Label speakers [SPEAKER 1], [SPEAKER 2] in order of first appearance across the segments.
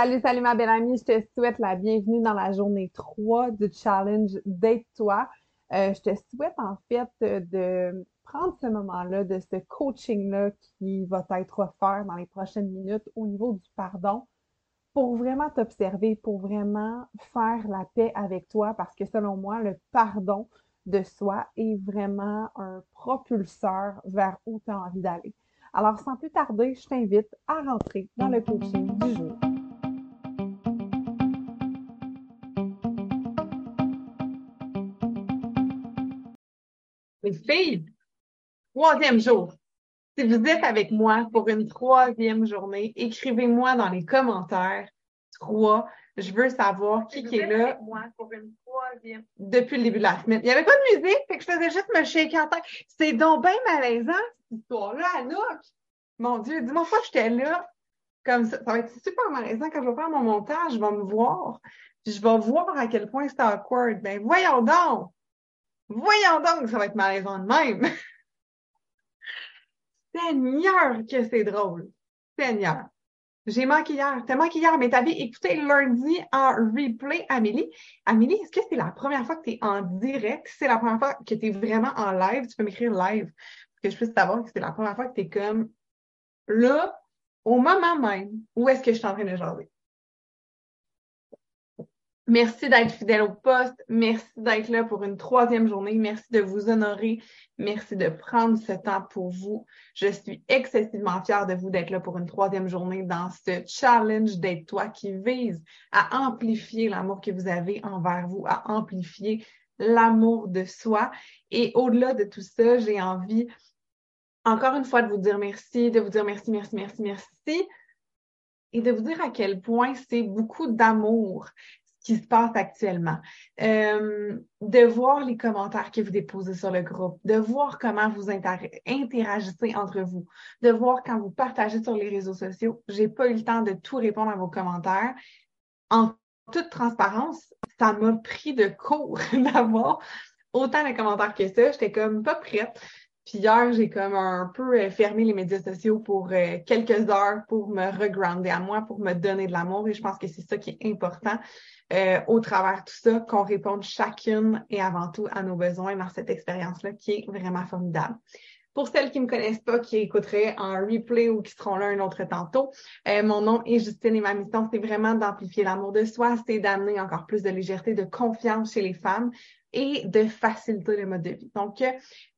[SPEAKER 1] Salut, salut ma belle amie, je te souhaite la bienvenue dans la journée 3 du challenge Date-toi. Euh, je te souhaite en fait de prendre ce moment-là, de ce coaching-là qui va être offert dans les prochaines minutes au niveau du pardon pour vraiment t'observer, pour vraiment faire la paix avec toi parce que selon moi, le pardon de soi est vraiment un propulseur vers où tu as envie d'aller. Alors, sans plus tarder, je t'invite à rentrer dans le coaching du jour.
[SPEAKER 2] Les filles, troisième jour. Si vous êtes avec moi pour une troisième journée, écrivez-moi dans les commentaires trois. Je veux savoir qui, qui est là. Moi pour une troisième. Depuis le début de la semaine. Il n'y avait pas de musique, fait que je faisais juste me shaker en tête. C'est donc bien malaisant, cette histoire-là, Anouk. Mon Dieu, dis-moi pas que j'étais là. Comme ça. Ça va être super malaisant quand je vais faire mon montage, je vais me voir. Puis je vais voir à quel point c'est awkward. Ben, voyons donc! Voyons donc, ça va être malaisant de même. Seigneur, que c'est drôle. Seigneur. J'ai manqué hier. T'as manqué hier, mais t'avais écouté lundi en replay, Amélie. Amélie, est-ce que c'est la première fois que tu es en direct? Si c'est la première fois que tu es vraiment en live, tu peux m'écrire live pour que je puisse savoir que c'est la première fois que tu es comme là, au moment même, où est-ce que je suis en train de jaser? Merci d'être fidèle au poste. Merci d'être là pour une troisième journée. Merci de vous honorer. Merci de prendre ce temps pour vous. Je suis excessivement fière de vous d'être là pour une troisième journée dans ce challenge d'être toi qui vise à amplifier l'amour que vous avez envers vous, à amplifier l'amour de soi. Et au-delà de tout ça, j'ai envie encore une fois de vous dire merci, de vous dire merci, merci, merci, merci et de vous dire à quel point c'est beaucoup d'amour, qui se passe actuellement, euh, de voir les commentaires que vous déposez sur le groupe, de voir comment vous interagissez entre vous, de voir quand vous partagez sur les réseaux sociaux. J'ai pas eu le temps de tout répondre à vos commentaires. En toute transparence, ça m'a pris de court d'avoir autant de commentaires que ça. J'étais comme pas prête. Puis hier, j'ai comme un peu euh, fermé les médias sociaux pour euh, quelques heures pour me regrounder à moi, pour me donner de l'amour. Et je pense que c'est ça qui est important euh, au travers tout ça, qu'on réponde chacune et avant tout à nos besoins dans cette expérience-là qui est vraiment formidable. Pour celles qui ne me connaissent pas, qui écouteraient en replay ou qui seront là un autre tantôt, mon nom est Justine et ma mission, c'est vraiment d'amplifier l'amour de soi, c'est d'amener encore plus de légèreté, de confiance chez les femmes, et de faciliter le mode de vie. Donc,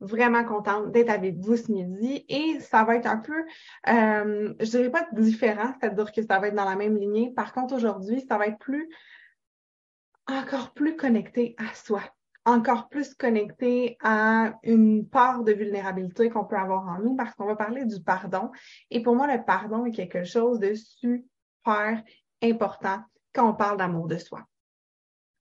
[SPEAKER 2] vraiment contente d'être avec vous ce midi et ça va être un peu, euh, je dirais pas différent, c'est-à-dire que ça va être dans la même lignée. Par contre, aujourd'hui, ça va être plus, encore plus connecté à soi, encore plus connecté à une part de vulnérabilité qu'on peut avoir en nous parce qu'on va parler du pardon. Et pour moi, le pardon est quelque chose de super important quand on parle d'amour de soi.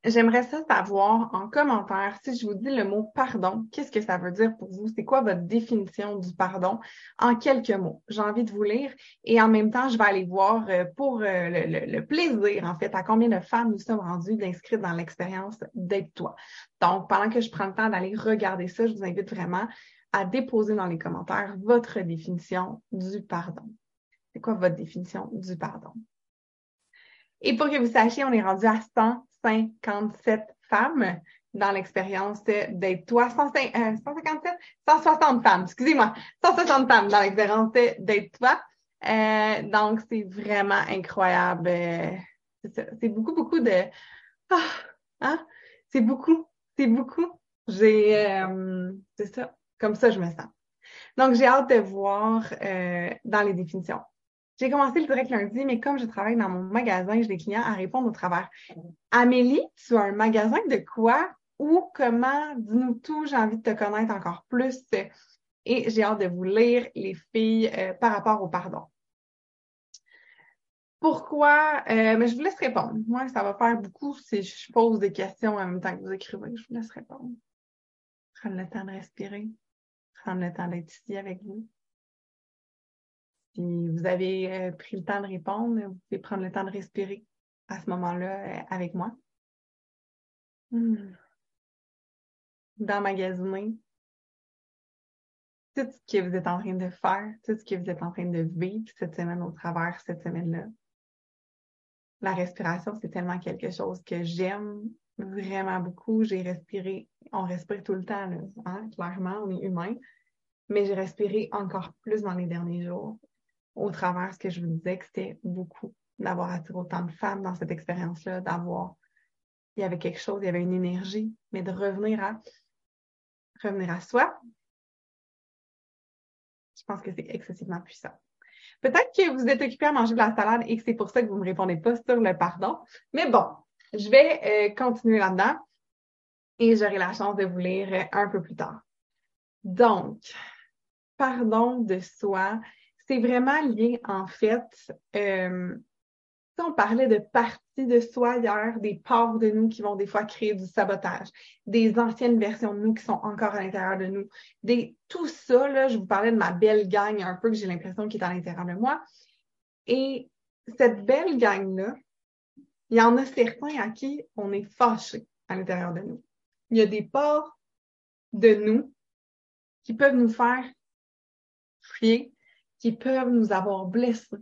[SPEAKER 2] J'aimerais ça savoir en commentaire si je vous dis le mot pardon, qu'est-ce que ça veut dire pour vous? C'est quoi votre définition du pardon en quelques mots? J'ai envie de vous lire et en même temps, je vais aller voir euh, pour euh, le, plaisir, en fait, à combien de femmes nous sommes rendues d'inscrites dans l'expérience d'être toi. Donc, pendant que je prends le temps d'aller regarder ça, je vous invite vraiment à déposer dans les commentaires votre définition du pardon. C'est quoi votre définition du pardon? Et pour que vous sachiez, on est rendu à 100 157 femmes dans l'expérience d'être toi. 157, 160 femmes, excusez-moi, 160 femmes dans l'expérience d'être toi. Euh, donc, c'est vraiment incroyable. Euh, c'est beaucoup, beaucoup de... Ah, hein? C'est beaucoup, c'est beaucoup. J'ai... Euh, c'est ça, comme ça je me sens. Donc, j'ai hâte de voir dans les définitions. J'ai commencé le direct lundi, mais comme je travaille dans mon magasin, j'ai des clients à répondre au travers. Amélie, tu as un magasin de quoi? Où, comment? Dis-nous tout, j'ai envie de te connaître encore plus. Et j'ai hâte de vous lire, les filles, euh, par rapport au pardon. Pourquoi? Euh, mais je vous laisse répondre. Moi, ça va faire beaucoup si je pose des questions en même temps que vous écrivez. Je vous laisse répondre. Prendre le temps de respirer. Prendre le temps d'être ici avec vous. Si vous avez euh, pris le temps de répondre, vous pouvez prendre le temps de respirer à ce moment-là euh, avec moi. Hmm. D'emmagasiner tout ce que vous êtes en train de faire, tout ce que vous êtes en train de vivre cette semaine au travers, cette semaine-là. la respiration, c'est tellement quelque chose que j'aime vraiment beaucoup. J'ai respiré, on respire tout le temps, hein, clairement, on est humain, mais j'ai respiré encore plus dans les derniers jours au travers ce que je vous disais que c'était beaucoup d'avoir attiré autant de femmes dans cette expérience-là, d'avoir, il y avait quelque chose, il y avait une énergie, mais de revenir à, revenir à soi, je pense que c'est excessivement puissant. Peut-être que vous êtes occupé à manger de la salade et que c'est pour ça que vous ne me répondez pas sur le pardon. Mais bon, je vais euh, continuer là-dedans et j'aurai la chance de vous lire un peu plus tard. Donc, pardon de soi, c'est vraiment lié en fait euh, on parlait de parties de soi hier, des parts de nous qui vont des fois créer du sabotage, des anciennes versions de nous qui sont encore à l'intérieur de nous. Des, tout ça, là, je vous parlais de ma belle gang un peu que j'ai l'impression qui est à l'intérieur de moi. Et cette belle gang-là, il y en a certains à qui on est fâché à l'intérieur de nous. Il y a des parts de nous qui peuvent nous faire fuir, qui peuvent nous avoir blessés,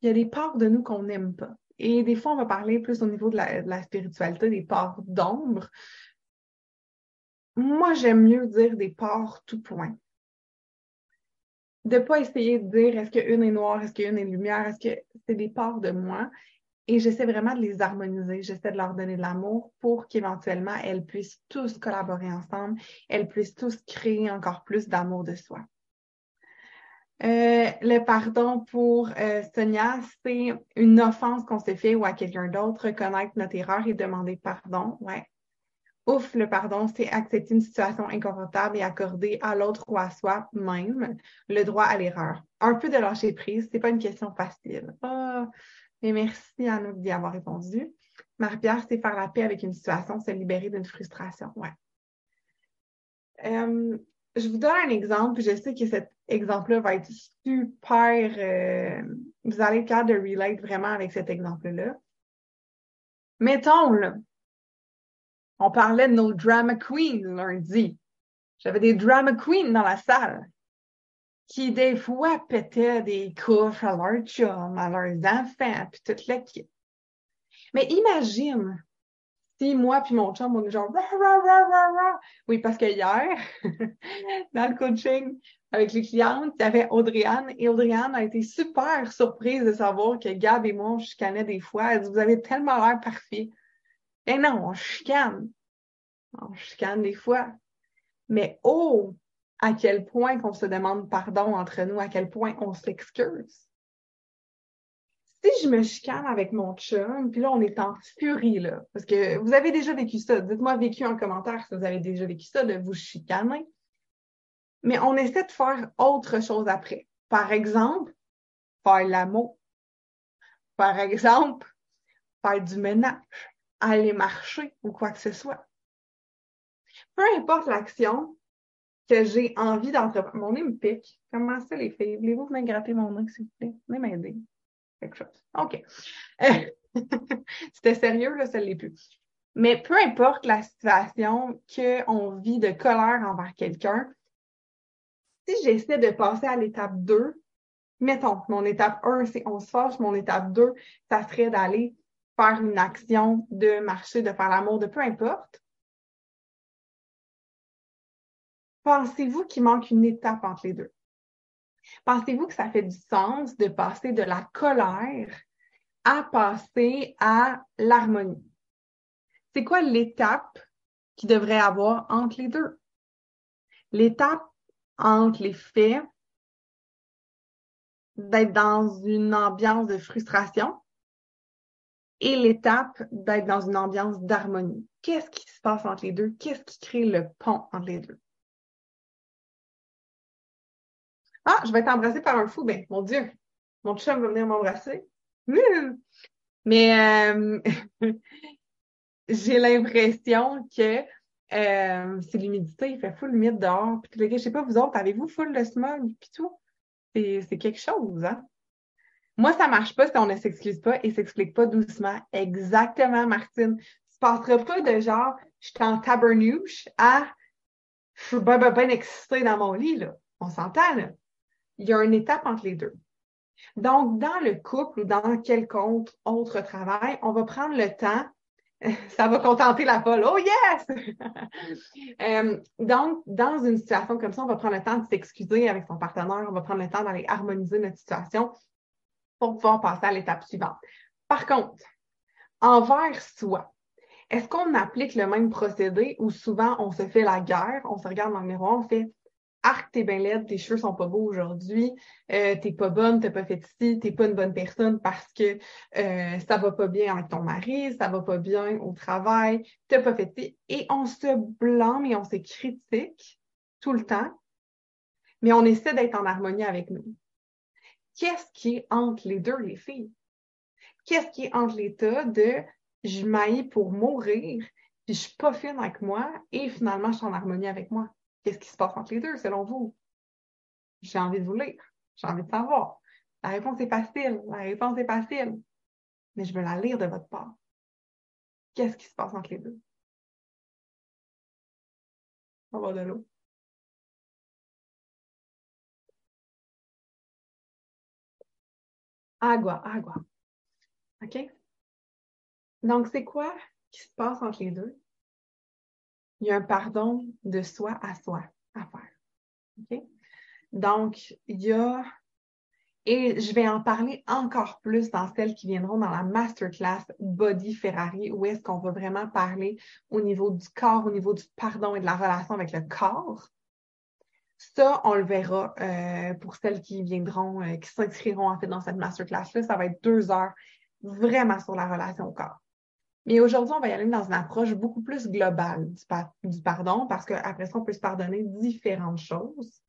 [SPEAKER 2] il y a des parts de nous qu'on n'aime pas. Et des fois, on va parler plus au niveau de la, spiritualité, des parts d'ombre. Moi, j'aime mieux dire des parts tout point. De ne pas essayer de dire est-ce qu'une est noire, est-ce qu'une est lumière, est-ce que c'est des parts de moi. Et j'essaie vraiment de les harmoniser. J'essaie de leur donner de l'amour pour qu'éventuellement elles puissent tous collaborer ensemble, elles puissent tous créer encore plus d'amour de soi. Euh, le pardon pour euh, Sonia, c'est une offense qu'on s'est fait ou à quelqu'un d'autre, reconnaître notre erreur et demander pardon. Ouais. Ouf, le pardon, c'est accepter une situation inconfortable et accorder à l'autre ou à soi-même le droit à l'erreur. Un peu de lâcher prise, c'est pas une question facile. Oh, mais merci à nous d'y avoir répondu. Marie-Pierre, c'est faire la paix avec une situation, se libérer d'une frustration. Ouais. Euh, je vous donne un exemple, je sais que cet exemple-là va être super. Euh, vous allez être capable de relate vraiment avec cet exemple-là. Mettons, là, on parlait de nos drama queens lundi. J'avais des drama queens dans la salle qui, des fois, pétaient des couches à leurs chums, à leurs enfants, puis toute l'équipe. Mais imagine si moi puis mon chum, on est genre Oui, parce que hier, dans le coaching avec les clientes, il y avait Audriane et Audriane a été super surprise de savoir que Gab et moi, on chicanait des fois. Elle dit Vous avez tellement l'air parfait. Eh non, on chicane. On chicane des fois. Mais oh, à quel point qu'on se demande pardon entre nous, à quel point on s'excuse si je me chicane avec mon chum, puis là, on est en furie, là, parce que vous avez déjà vécu ça. Dites-moi vécu en commentaire si vous avez déjà vécu ça, de vous chicaner. Mais on essaie de faire autre chose après. Par exemple, faire l'amour. Par exemple, faire du ménage, aller marcher ou quoi que ce soit. Peu importe l'action que j'ai envie d'entreprendre. Mon nez me pique. Comment ça, les filles? Voulez-vous me gratter mon nez, s'il vous plaît? Venez m'aider OK. C'était sérieux, là, ça ne l'est plus. Mais peu importe la situation qu'on vit de colère envers quelqu'un, si j'essaie de passer à l'étape 2, mettons, mon étape 1, c'est on se fâche, mon étape 2, ça serait d'aller faire une action, de marcher, de faire l'amour, de peu importe. Pensez-vous qu'il manque une étape entre les deux? Pensez-vous que ça fait du sens de passer de la colère à passer à l'harmonie? C'est quoi l'étape qui devrait avoir entre les deux? L'étape entre les faits d'être dans une ambiance de frustration et l'étape d'être dans une ambiance d'harmonie. Qu'est-ce qui se passe entre les deux? Qu'est-ce qui crée le pont entre les deux? Ah, je vais être embrassée par un fou. Ben, mon Dieu, mon chum va venir m'embrasser. Mais euh, j'ai l'impression que euh, c'est l'humidité, il fait full humide dehors. Puis, je sais pas, vous autres, avez-vous full de smog puis tout? C'est quelque chose, hein? Moi, ça marche pas si on ne s'excuse pas et s'explique pas doucement. Exactement, Martine. Tu passeras pas de genre, je suis en tabernouche à je suis bien, bien, bien excitée dans mon lit, là. On s'entend, là il y a une étape entre les deux. Donc, dans le couple ou dans quelconque autre travail, on va prendre le temps ça va contenter la folle. Oh yes! Euh, donc, dans une situation comme ça, on va prendre le temps de s'excuser avec son partenaire, on va prendre le temps d'aller harmoniser notre situation pour pouvoir passer à l'étape suivante. Par contre, envers soi, est-ce qu'on applique le même procédé ou souvent on se fait la guerre, on se regarde dans le miroir, on fait Arc, t'es bien laide, tes cheveux sont pas beaux aujourd'hui, euh, t'es pas bonne, t'as pas fait ci, t'es pas une bonne personne parce que euh, ça va pas bien avec ton mari, ça va pas bien au travail, t'as pas fait ci. Et on se blâme et on se critique tout le temps, mais on essaie d'être en harmonie avec nous. Qu'est-ce qui est entre les deux, les filles? Qu'est-ce qui est entre l'état de je m'aille pour mourir, puis je suis pas fine avec moi et finalement je suis en harmonie avec moi? Qu'est-ce qui se passe entre les deux, selon vous? J'ai envie de vous lire. J'ai envie de savoir. La réponse est facile. La réponse est facile. Mais je veux la lire de votre part. Qu'est-ce qui se passe entre les deux? On va de l'eau. Agua, agua. OK? Donc, c'est quoi qui se passe entre les deux? Il y a un pardon de soi à soi à faire. Donc, il y a, et je vais en parler encore plus dans celles qui viendront dans la masterclass Body Ferrari, où est-ce qu'on va vraiment parler au niveau du corps, au niveau du pardon et de la relation avec le corps. Ça, on le verra euh, pour celles qui viendront, euh, qui s'inscriront en fait dans cette masterclass-là. Ça va être deux heures vraiment sur la relation au corps. Mais aujourd'hui, on va y aller dans une approche beaucoup plus globale du, pardon, parce qu'après ça, on peut se pardonner différentes choses.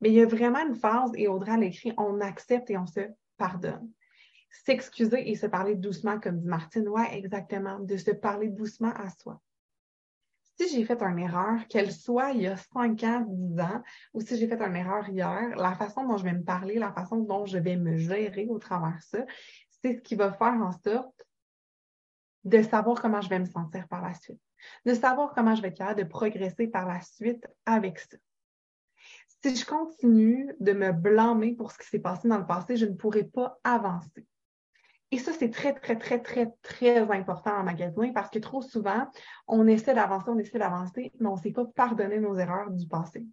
[SPEAKER 2] Mais il y a vraiment une phase, et Audrey l'écrit, on accepte et on se pardonne. S'excuser et se parler doucement, comme dit Martine, ouais, exactement, de se parler doucement à soi. Si j'ai fait une erreur, qu'elle soit il y a 5 ans, 10 ans, ou si j'ai fait une erreur hier, la façon dont je vais me parler, la façon dont je vais me gérer au travers de ça, c'est ce qui va faire en sorte de savoir comment je vais me sentir par la suite, de savoir comment je vais être capable de progresser par la suite avec ça. Si je continue de me blâmer pour ce qui s'est passé dans le passé, je ne pourrai pas avancer. Et ça, c'est très, très, très, très, très important en magasin parce que trop souvent, on essaie d'avancer, on essaie d'avancer, mais on ne sait pas pardonner nos erreurs du passé.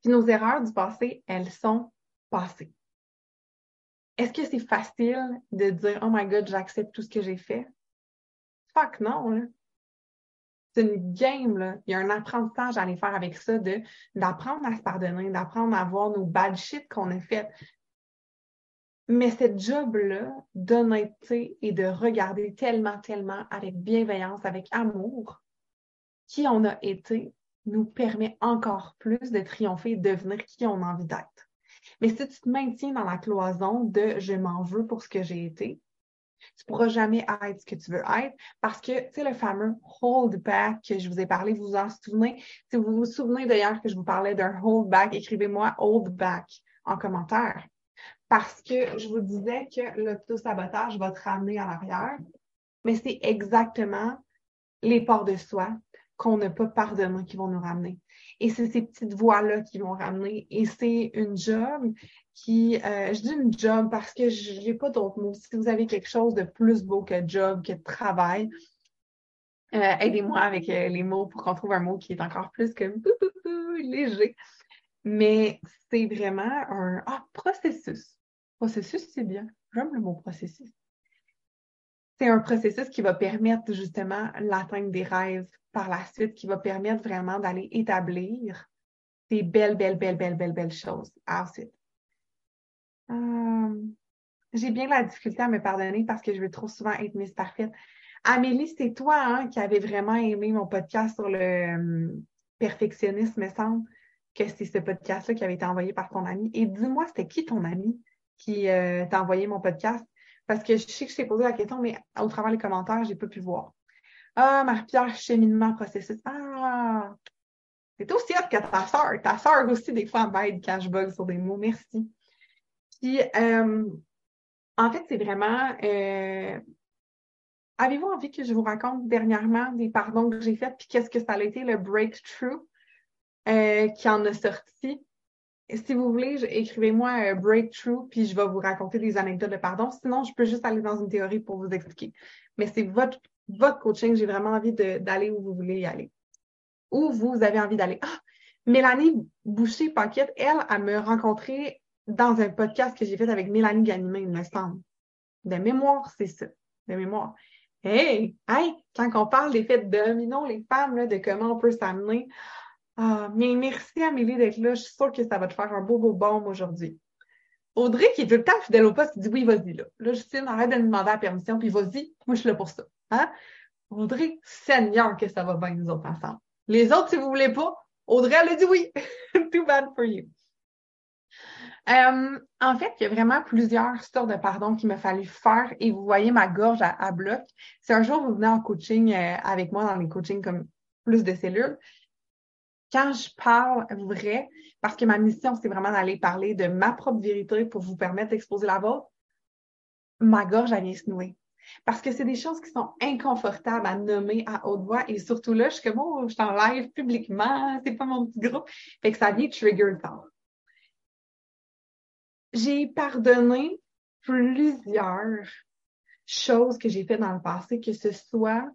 [SPEAKER 2] Puis nos erreurs du passé, elles sont passées. Est-ce que c'est facile de dire Oh my God, j'accepte tout ce que j'ai fait? Fuck non, C'est une game, là. Il y a un apprentissage à aller faire avec ça, de, d'apprendre à se pardonner, d'apprendre à voir nos bad shit qu'on a fait. Mais cette job-là d'honnêteté et de regarder tellement, tellement avec bienveillance, avec amour, qui on a été, nous permet encore plus de triompher et de devenir qui on a envie d'être. Mais si tu te maintiens dans la cloison de je m'en veux pour ce que j'ai été, tu pourras jamais être ce que tu veux être parce que, tu sais, le fameux hold back que je vous ai parlé, vous vous en souvenez? Si vous vous souvenez d'ailleurs que je vous parlais d'un hold back, écrivez-moi hold back en commentaire. Parce que je vous disais que l'auto-sabotage va te ramener à l'arrière, mais c'est exactement les ports de soi qu'on n'a pas pardonné qui vont nous ramener. Et c'est ces petites voix-là qui vont ramener. Et c'est une job qui, euh, je dis une job parce que je n'ai pas d'autres mots. Si vous avez quelque chose de plus beau que job, que travail, euh, aidez-moi avec euh, les mots pour qu'on trouve un mot qui est encore plus que léger. Mais c'est vraiment un ah, processus. Processus, c'est bien. J'aime le mot processus. C'est un processus qui va permettre justement l'atteinte des rêves, par la suite qui va permettre vraiment d'aller établir des belles, belles, belles, belles, belles, belles choses ensuite. Euh, j'ai bien la difficulté à me pardonner parce que je veux trop souvent être mise parfaite. Amélie, c'est toi hein, qui avais vraiment aimé mon podcast sur le euh, perfectionnisme, me semble que c'est ce podcast-là qui avait été envoyé par ton ami. Et dis-moi, c'était qui ton ami qui euh, t'a envoyé mon podcast? Parce que je sais que je t'ai posé la question, mais au travers des commentaires, je n'ai pas pu voir. Ah, Marie-Pierre, cheminement, processus. Ah, c'est aussi hot que ta soeur. Ta soeur aussi, des fois, m'aide quand je bug sur des mots. Merci. Puis, euh, en fait, c'est vraiment. Euh, avez-vous envie que je vous raconte dernièrement des pardons que j'ai faits, puis qu'est-ce que ça a été le breakthrough euh, qui en a sorti? Si vous voulez, écrivez-moi breakthrough, puis je vais vous raconter des anecdotes de pardon. Sinon, je peux juste aller dans une théorie pour vous expliquer. Mais c'est votre, votre coaching, j'ai vraiment envie d'aller où vous voulez y aller. Où vous avez envie d'aller. Ah! Mélanie Boucher-Paquette, elle, elle me rencontré dans un podcast que j'ai fait avec Mélanie Ganimé, il me. De mémoire, c'est ça. De mémoire. Hey, hey, quand on parle des faits dominons, les femmes, là, de comment on peut s'amener. Ah, mais merci Amélie d'être là. Je suis sûre que ça va te faire un beau, beau baume aujourd'hui. Audrey, qui est tout le temps fidèle au poste, dit oui, vas-y là. Là, Justine, arrête de me demander la permission, puis vas-y, moi je suis là pour ça. Hein? Audrey, Seigneur, que ça va bien nous autres ensemble. Les autres, si vous voulez pas, Audrey, elle a dit oui. Too bad for you. Euh, en fait, il y a vraiment plusieurs sortes de pardon qu'il m'a fallu faire et vous voyez ma gorge à, bloc. Si un jour vous venez en coaching euh, avec moi dans les coachings comme plus de cellules, quand je parle vrai, parce que ma mission, c'est vraiment d'aller parler de ma propre vérité pour vous permettre d'exposer la vôtre, ma gorge, elle vient se nouer. Parce que c'est des choses qui sont inconfortables à nommer à haute voix et surtout là, je suis comme, oh, je t'en live publiquement, c'est pas mon petit groupe. Fait que ça vient trigger le temps j'ai pardonné plusieurs choses que j'ai faites dans le passé, que ce soit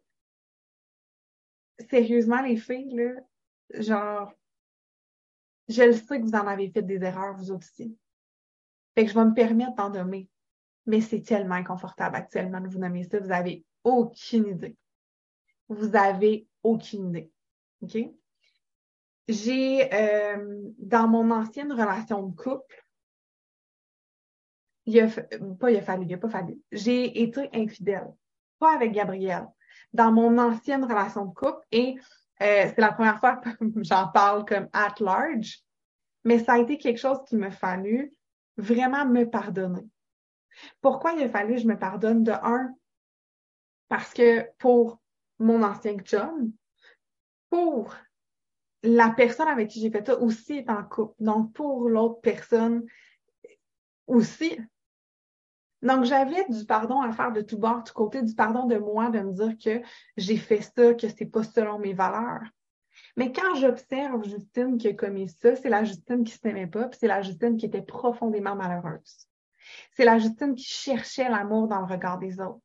[SPEAKER 2] sérieusement les filles, là, genre, je le sais que vous en avez fait des erreurs, vous aussi. Fait que je vais me permettre d'en nommer. Mais c'est tellement inconfortable actuellement de vous nommer ça. Vous avez aucune idée. Vous avez aucune idée. OK? J'ai, euh, dans mon ancienne relation de couple, il a, pas il a fallu, il a pas fallu. J'ai été infidèle, pas avec Gabriel, dans mon ancienne relation de couple et euh, c'est la première fois que j'en parle comme at large, mais ça a été quelque chose qui m'a fallu vraiment me pardonner. Pourquoi il a fallu que je me pardonne? De un? Parce que pour mon ancien chum, pour la personne avec qui j'ai fait ça aussi est en couple. Donc, pour l'autre personne aussi, donc, j'avais du pardon à faire de tout bord, du côté du pardon de moi, de me dire que j'ai fait ça, que c'est pas selon mes valeurs. Mais quand j'observe Justine qui a commis ça, c'est la Justine qui ne s'aimait pas, puis c'est la Justine qui était profondément malheureuse. C'est la Justine qui cherchait l'amour dans le regard des autres.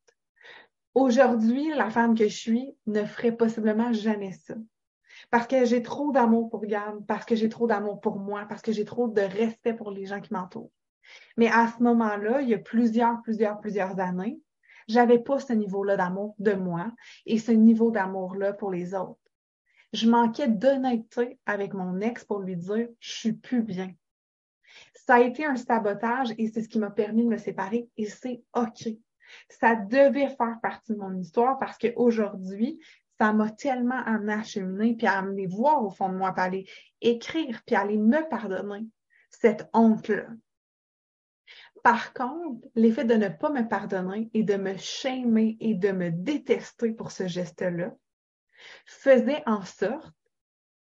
[SPEAKER 2] Aujourd'hui, la femme que je suis ne ferait possiblement jamais ça. Parce que j'ai trop d'amour pour Gab, parce que j'ai trop d'amour pour moi, parce que j'ai trop de respect pour les gens qui m'entourent. Mais à ce moment-là, il y a plusieurs, plusieurs, plusieurs années, j'avais pas ce niveau-là d'amour de moi et ce niveau d'amour-là pour les autres. Je manquais d'honnêteté avec mon ex pour lui dire je suis plus bien. Ça a été un sabotage et c'est ce qui m'a permis de me séparer et c'est OK. Ça devait faire partie de mon histoire parce qu'aujourd'hui, ça m'a tellement amené à cheminer puis à amener voir au fond de moi, puis à aller écrire puis à aller me pardonner cette honte-là. Par contre, l'effet de ne pas me pardonner et de me shamer et de me détester pour ce geste-là faisait en sorte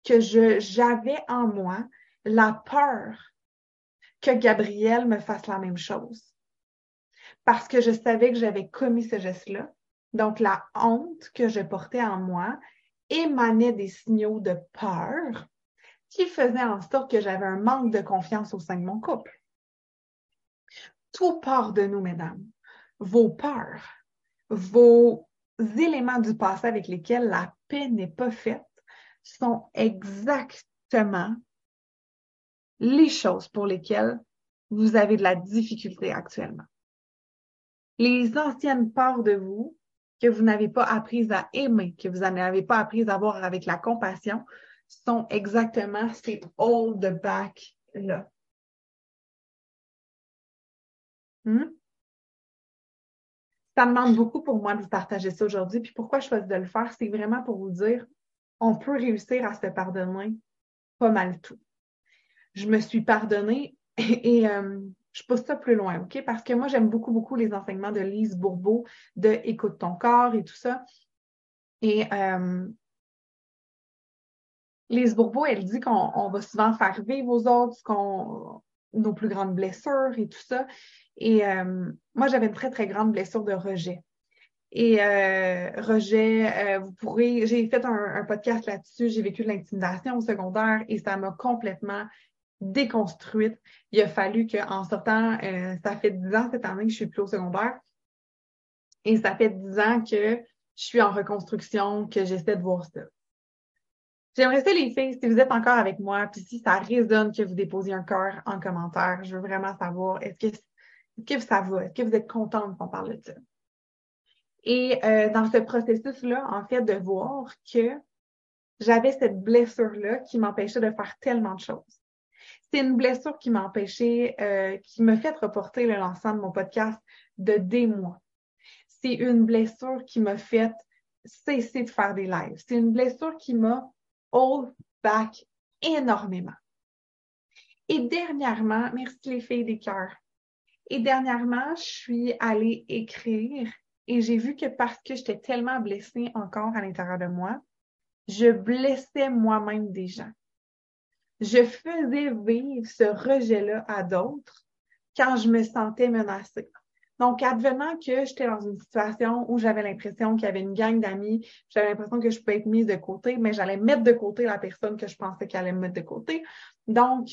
[SPEAKER 2] que j'avais en moi la peur que Gabriel me fasse la même chose. Parce que je savais que j'avais commis ce geste-là. Donc, la honte que je portais en moi émanait des signaux de peur qui faisaient en sorte que j'avais un manque de confiance au sein de mon couple. Tout part de nous, mesdames. Vos peurs, vos éléments du passé avec lesquels la paix n'est pas faite sont exactement les choses pour lesquelles vous avez de la difficulté actuellement. Les anciennes parts de vous que vous n'avez pas apprises à aimer, que vous n'avez pas apprises à voir avec la compassion, sont exactement ces old back là. Hmm? Ça demande beaucoup pour moi de vous partager ça aujourd'hui. Puis pourquoi je choisis de le faire, c'est vraiment pour vous dire, on peut réussir à se pardonner pas mal tout. Je me suis pardonnée et, euh, je pousse ça plus loin, OK? Parce que moi, j'aime beaucoup, beaucoup les enseignements de Lise Bourbeau, de Écoute ton corps et tout ça. Et euh, Lise Bourbeau, elle dit qu'on va souvent faire vivre aux autres nos plus grandes blessures et tout ça. Et euh, moi, j'avais une très, très grande blessure de rejet. Et euh, rejet, euh, vous pourrez, j'ai fait un, podcast là-dessus, j'ai vécu de l'intimidation au secondaire et ça m'a complètement déconstruite. Il a fallu qu'en sortant, euh, ça fait dix ans cette année que je suis plus au secondaire. Et ça fait dix ans que je suis en reconstruction, que j'essaie de voir ça. J'aimerais ça, les filles, si vous êtes encore avec moi, puis si ça résonne que vous déposiez un cœur en commentaire, je veux vraiment savoir, est-ce que, que ça va? Est-ce que vous êtes contente qu'on parle de ça? Et euh, dans ce processus-là, en fait, de voir que j'avais cette blessure-là qui m'empêchait de faire tellement de choses. C'est une blessure qui m'a empêché, euh, qui m'a fait reporter le lancement de mon podcast de des mois. C'est une blessure qui m'a fait cesser de faire des lives. C'est une blessure qui m'a hold back énormément. Et dernièrement, merci les filles des cœurs. Et dernièrement, je suis allée écrire et j'ai vu que parce que j'étais tellement blessée encore à l'intérieur de moi, je blessais moi-même des gens. Je faisais vivre ce rejet-là à d'autres quand je me sentais menacée. Donc, advenant que j'étais dans une situation où j'avais l'impression qu'il y avait une gang d'amis, j'avais l'impression que je pouvais être mise de côté, mais j'allais mettre de côté la personne que je pensais qu'elle allait me mettre de côté. Donc,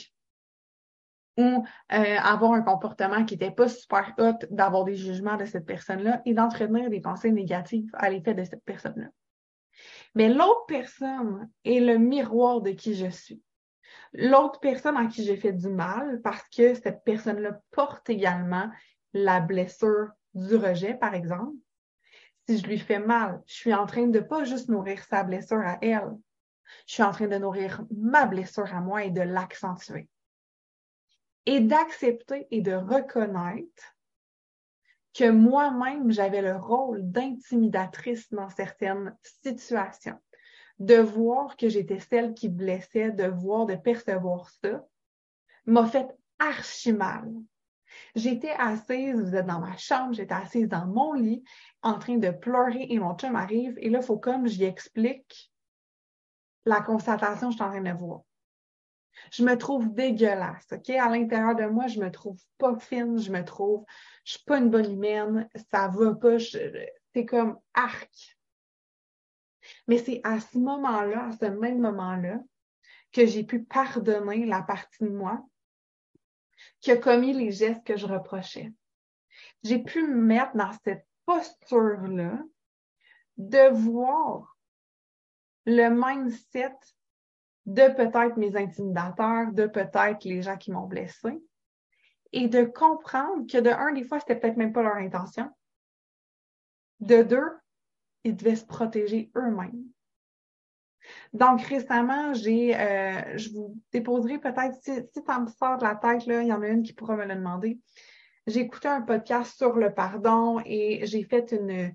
[SPEAKER 2] ou euh, avoir un comportement qui n'était pas super hot, d'avoir des jugements de cette personne-là et d'entretenir des pensées négatives à l'effet de cette personne-là. Mais l'autre personne est le miroir de qui je suis. L'autre personne à qui j'ai fait du mal parce que cette personne-là porte également la blessure du rejet, par exemple. Si je lui fais mal, je suis en train de pas juste nourrir sa blessure à elle, je suis en train de nourrir ma blessure à moi et de l'accentuer. Et d'accepter et de reconnaître que moi-même, j'avais le rôle d'intimidatrice dans certaines situations. De voir que j'étais celle qui blessait, de voir, de percevoir ça, m'a fait archi mal. J'étais assise, vous êtes dans ma chambre, j'étais assise dans mon lit, en train de pleurer et mon chum arrive et là, il faut comme j'y explique la constatation que je suis en train de voir. Je me trouve dégueulasse, OK? À l'intérieur de moi, je me trouve pas fine, je me trouve, je suis pas une bonne humaine, ça va pas, c'est comme arc. Mais c'est à ce moment-là, à ce même moment-là, que j'ai pu pardonner la partie de moi qui a commis les gestes que je reprochais. J'ai pu me mettre dans cette posture-là de voir le mindset de peut-être mes intimidateurs, de peut-être les gens qui m'ont blessé, et de comprendre que de un, des fois, c'était peut-être même pas leur intention. De deux, ils devaient se protéger eux-mêmes. Donc, récemment, j'ai, euh, je vous déposerai peut-être, si, si ça me sort de la tête, là, il y en a une qui pourra me le demander. J'ai écouté un podcast sur le pardon et j'ai fait une,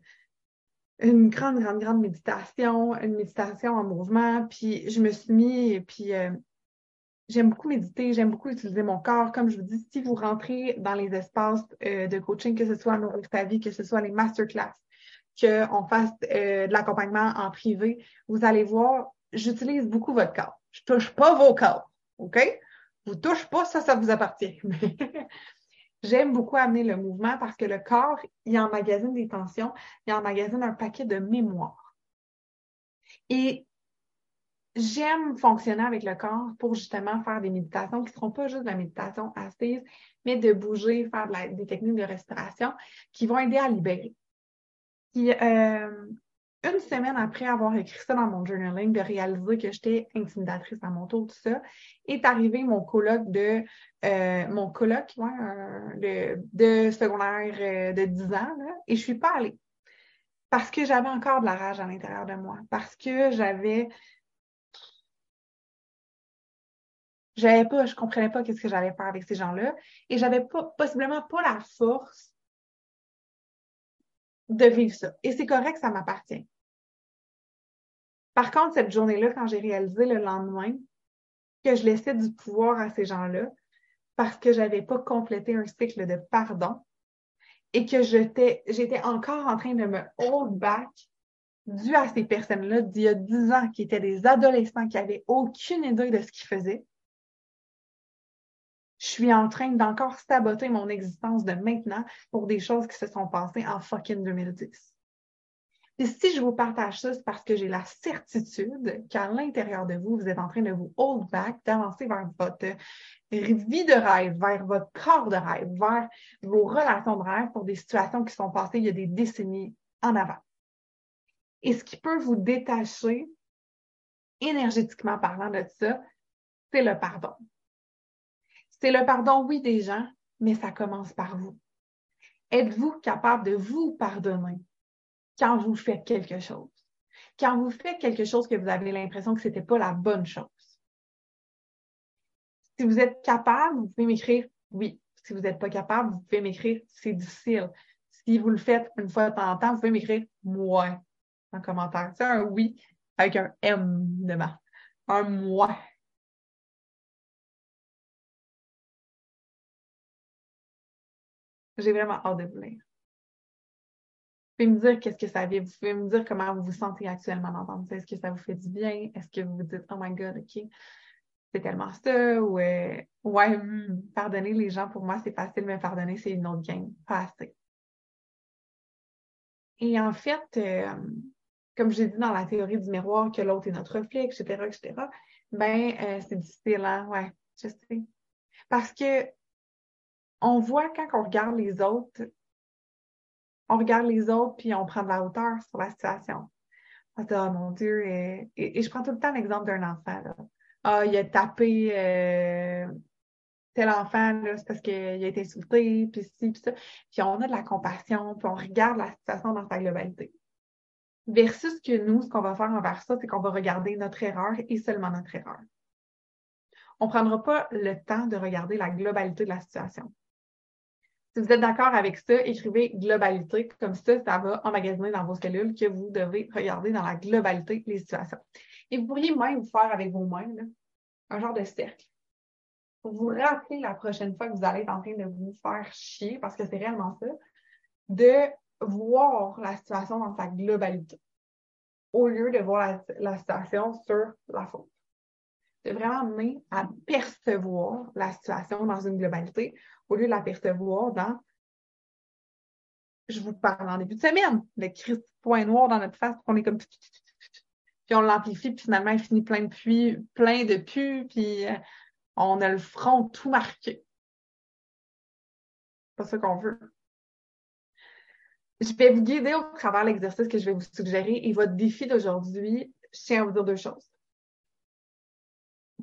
[SPEAKER 2] une grande, grande, grande méditation, une méditation en mouvement, puis je me suis mis, puis euh, j'aime beaucoup méditer, j'aime beaucoup utiliser mon corps. Comme je vous dis, si vous rentrez dans les espaces euh, de coaching, que ce soit Nourrir ta vie, que ce soit les masterclass, qu'on fasse euh, de l'accompagnement en privé, vous allez voir, j'utilise beaucoup votre corps. Je touche pas vos corps, OK? Vous touchez pas, ça, ça vous appartient. J'aime beaucoup amener le mouvement parce que le corps, il emmagasine des tensions, il emmagasine un paquet de mémoire. Et j'aime fonctionner avec le corps pour justement faire des méditations qui ne seront pas juste de la méditation assise, mais de bouger, faire des techniques de respiration qui vont aider à libérer. Euh, une semaine après avoir écrit ça dans mon journaling, de réaliser que j'étais intimidatrice à mon tour, tout ça, est arrivé mon colloque de euh, mon colloque de, de, secondaire euh, de 10 ans, et je suis pas allée. Parce que j'avais encore de la rage à l'intérieur de moi. Parce que j'avais j'avais pas, je comprenais pas qu'est-ce que j'allais faire avec ces gens-là. Et j'avais pas, possiblement pas la force de vivre ça. Et c'est correct, ça m'appartient. Par contre, cette journée-là, quand j'ai réalisé le lendemain que je laissais du pouvoir à ces gens-là parce que j'avais pas complété un cycle de pardon et que j'étais, encore en train de me hold back dû à ces personnes-là d'il y a dix ans qui étaient des adolescents qui avaient aucune idée de ce qu'ils faisaient. Je suis en train d'encore saboter mon existence de maintenant pour des choses qui se sont passées en fucking 2010. Puis si je vous partage ça, c'est parce que j'ai la certitude qu'à l'intérieur de vous, vous êtes en train de vous hold back, d'avancer vers votre vie de rêve, vers votre corps de rêve, vers vos relations de rêve pour des situations qui sont passées il y a des décennies en avant. Et ce qui peut vous détacher énergétiquement parlant de ça, c'est le pardon. C'est le pardon, oui, des gens, mais ça commence par vous. Êtes-vous capable de vous pardonner quand vous faites quelque chose? Quand vous faites quelque chose que vous avez l'impression que ce n'était pas la bonne chose? Si vous êtes capable, vous pouvez m'écrire oui. Si vous n'êtes pas capable, vous pouvez m'écrire c'est difficile. Si vous le faites une fois de temps en temps, vous pouvez m'écrire moi en commentaire. C'est un oui avec un M devant. Un moi. J'ai vraiment hâte de vous lire. Vous pouvez me dire qu'est-ce que ça vient. Vous pouvez me dire comment vous vous sentez actuellement d'entendre ça. Est-ce que ça vous fait du bien? Est-ce que vous vous dites, oh my God, OK, c'est tellement ça? Ou, euh, ouais, hmm, pardonner les gens, pour moi, c'est facile, mais pardonner, c'est une autre game. Pas assez. Et en fait, euh, comme j'ai dit dans la théorie du miroir, que l'autre est notre reflet, etc., etc., ben, euh, c'est difficile, hein? Ouais, je sais. Parce que on voit quand on regarde les autres, on regarde les autres puis on prend de la hauteur sur la situation. On oh mon Dieu, et, je prends tout le temps l'exemple d'un enfant. Ah, il a tapé euh, tel enfant, c'est parce qu'il a été insulté, puis ci, puis ça. Puis on a de la compassion, puis on regarde la situation dans sa globalité. Versus que nous, ce qu'on va faire envers ça, c'est qu'on va regarder notre erreur et seulement notre erreur. On ne prendra pas le temps de regarder la globalité de la situation. Si vous êtes d'accord avec ça, écrivez globalité. Comme ça, ça va emmagasiner dans vos cellules que vous devez regarder dans la globalité les situations. Et vous pourriez même faire avec vos mains un genre de cercle. Pour vous rappeler la prochaine fois que vous allez être en train de vous faire chier, parce que c'est réellement ça, de voir la situation dans sa globalité au lieu de voir la, situation sur la faute. De vraiment amener à percevoir la situation dans une globalité au lieu de l'apercevoir dans je vous parle en début de semaine, le crisp point noir dans notre face, qu'on est comme puis on l'amplifie, puis finalement, il finit plein de puits, plein de pus, puis euh, on a le front tout marqué. Pas ça qu'on veut. Je vais vous guider au travers l'exercice que je vais vous suggérer et votre défi d'aujourd'hui, je tiens à vous dire deux choses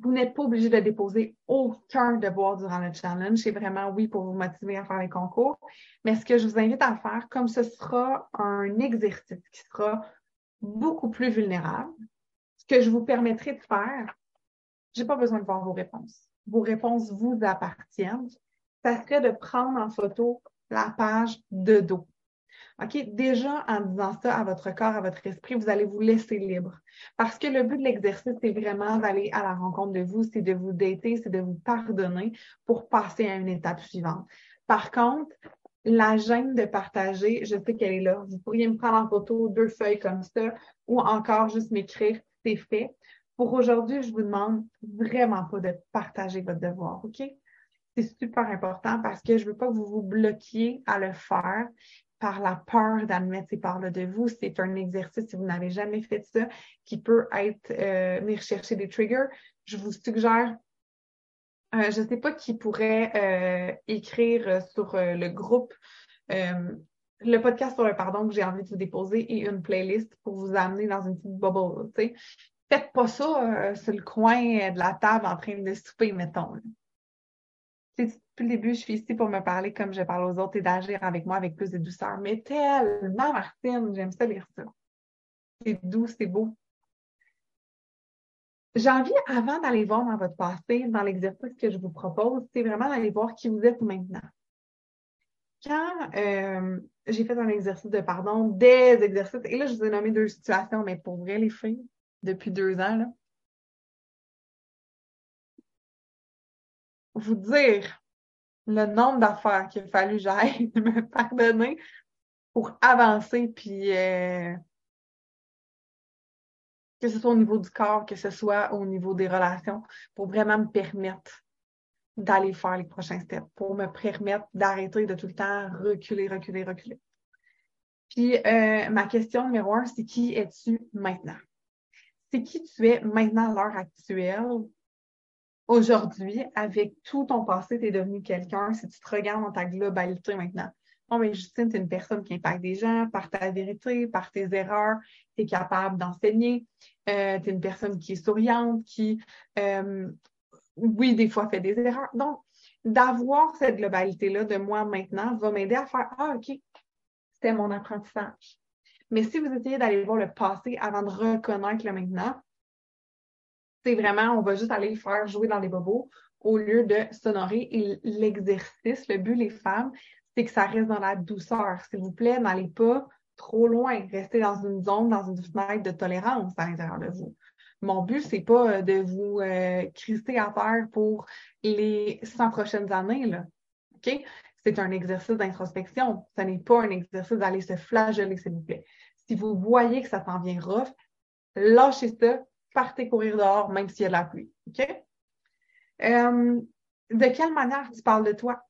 [SPEAKER 2] vous n'êtes pas obligé de déposer aucun devoir durant le challenge. C'est vraiment, oui, pour vous motiver à faire les concours. Mais ce que je vous invite à faire, comme ce sera un exercice qui sera beaucoup plus vulnérable, ce que je vous permettrai de faire, j'ai pas besoin de voir vos réponses. Vos réponses vous appartiennent. Ça serait de prendre en photo la page de dos. OK? Déjà, en disant ça à votre corps, à votre esprit, vous allez vous laisser libre. Parce que le but de l'exercice, c'est vraiment d'aller à la rencontre de vous, c'est de vous dater, c'est de vous pardonner pour passer à une étape suivante. Par contre, la gêne de partager, je sais qu'elle est là. Vous pourriez me prendre en photo deux feuilles comme ça ou encore juste m'écrire c'est fait. Pour aujourd'hui, je vous demande vraiment pas de partager votre devoir, OK? C'est super important parce que je veux pas que vous vous bloquiez à le faire par la peur d'admettre ces parts-là de vous. C'est un exercice, si vous n'avez jamais fait ça, qui peut être euh, venir chercher des triggers. Je vous suggère, euh, je ne sais pas qui pourrait euh, écrire sur le groupe le podcast sur le pardon que j'ai envie de vous déposer et une playlist pour vous amener dans une petite bubble. sais. Faites pas ça sur le coin de la table en train de souper, mettons depuis le début, je suis ici pour me parler comme je parle aux autres et d'agir avec moi avec plus de douceur. Mais tellement, Martine, j'aime ça lire ça. C'est doux, c'est beau. J'ai envie, avant d'aller voir dans votre passé, dans l'exercice que je vous propose, c'est vraiment d'aller voir qui vous êtes maintenant. Quand euh, j'ai fait un exercice de pardon, des exercices, et là, je vous ai nommé deux situations, mais pour vrai, les filles, depuis deux ans, là, vous dire le nombre d'affaires qu'il a fallu j'aille me pardonner pour avancer, puis euh, que ce soit au niveau du corps, que ce soit au niveau des relations, pour vraiment me permettre d'aller faire les prochains steps, pour me permettre d'arrêter de tout le temps reculer, reculer, reculer. Puis euh, ma question numéro un, c'est qui es-tu maintenant? C'est qui tu es maintenant à l'heure actuelle, aujourd'hui, avec tout ton passé, tu es devenu quelqu'un, si tu te regardes dans ta globalité maintenant. Bon, mais Justine, tu es une personne qui impacte des gens par ta vérité, par tes erreurs, tu es capable d'enseigner, euh, tu es une personne qui est souriante, qui, euh, oui, des fois fait des erreurs. Donc, d'avoir cette globalité-là de moi maintenant va m'aider à faire Ah, OK, c'était mon apprentissage. Mais si vous essayez d'aller voir le passé avant de reconnaître le maintenant, c'est vraiment, on va juste aller faire jouer dans les bobos au lieu de s'honorer. Et l'exercice, le but, les femmes, c'est que ça reste dans la douceur. S'il vous plaît, n'allez pas trop loin. Restez dans une zone, dans une fenêtre de tolérance à l'intérieur de vous. Mon but, c'est pas euh, de vous euh, à terre pour les 100 prochaines années. Là. OK? C'est un exercice d'introspection. Ce n'est pas un exercice d'aller se flageller, s'il vous plaît. Si vous voyez que ça s'en vient rough, lâchez ça, partez courir dehors, même s'il y a de la pluie. OK? Euh, de quelle manière tu parles de toi?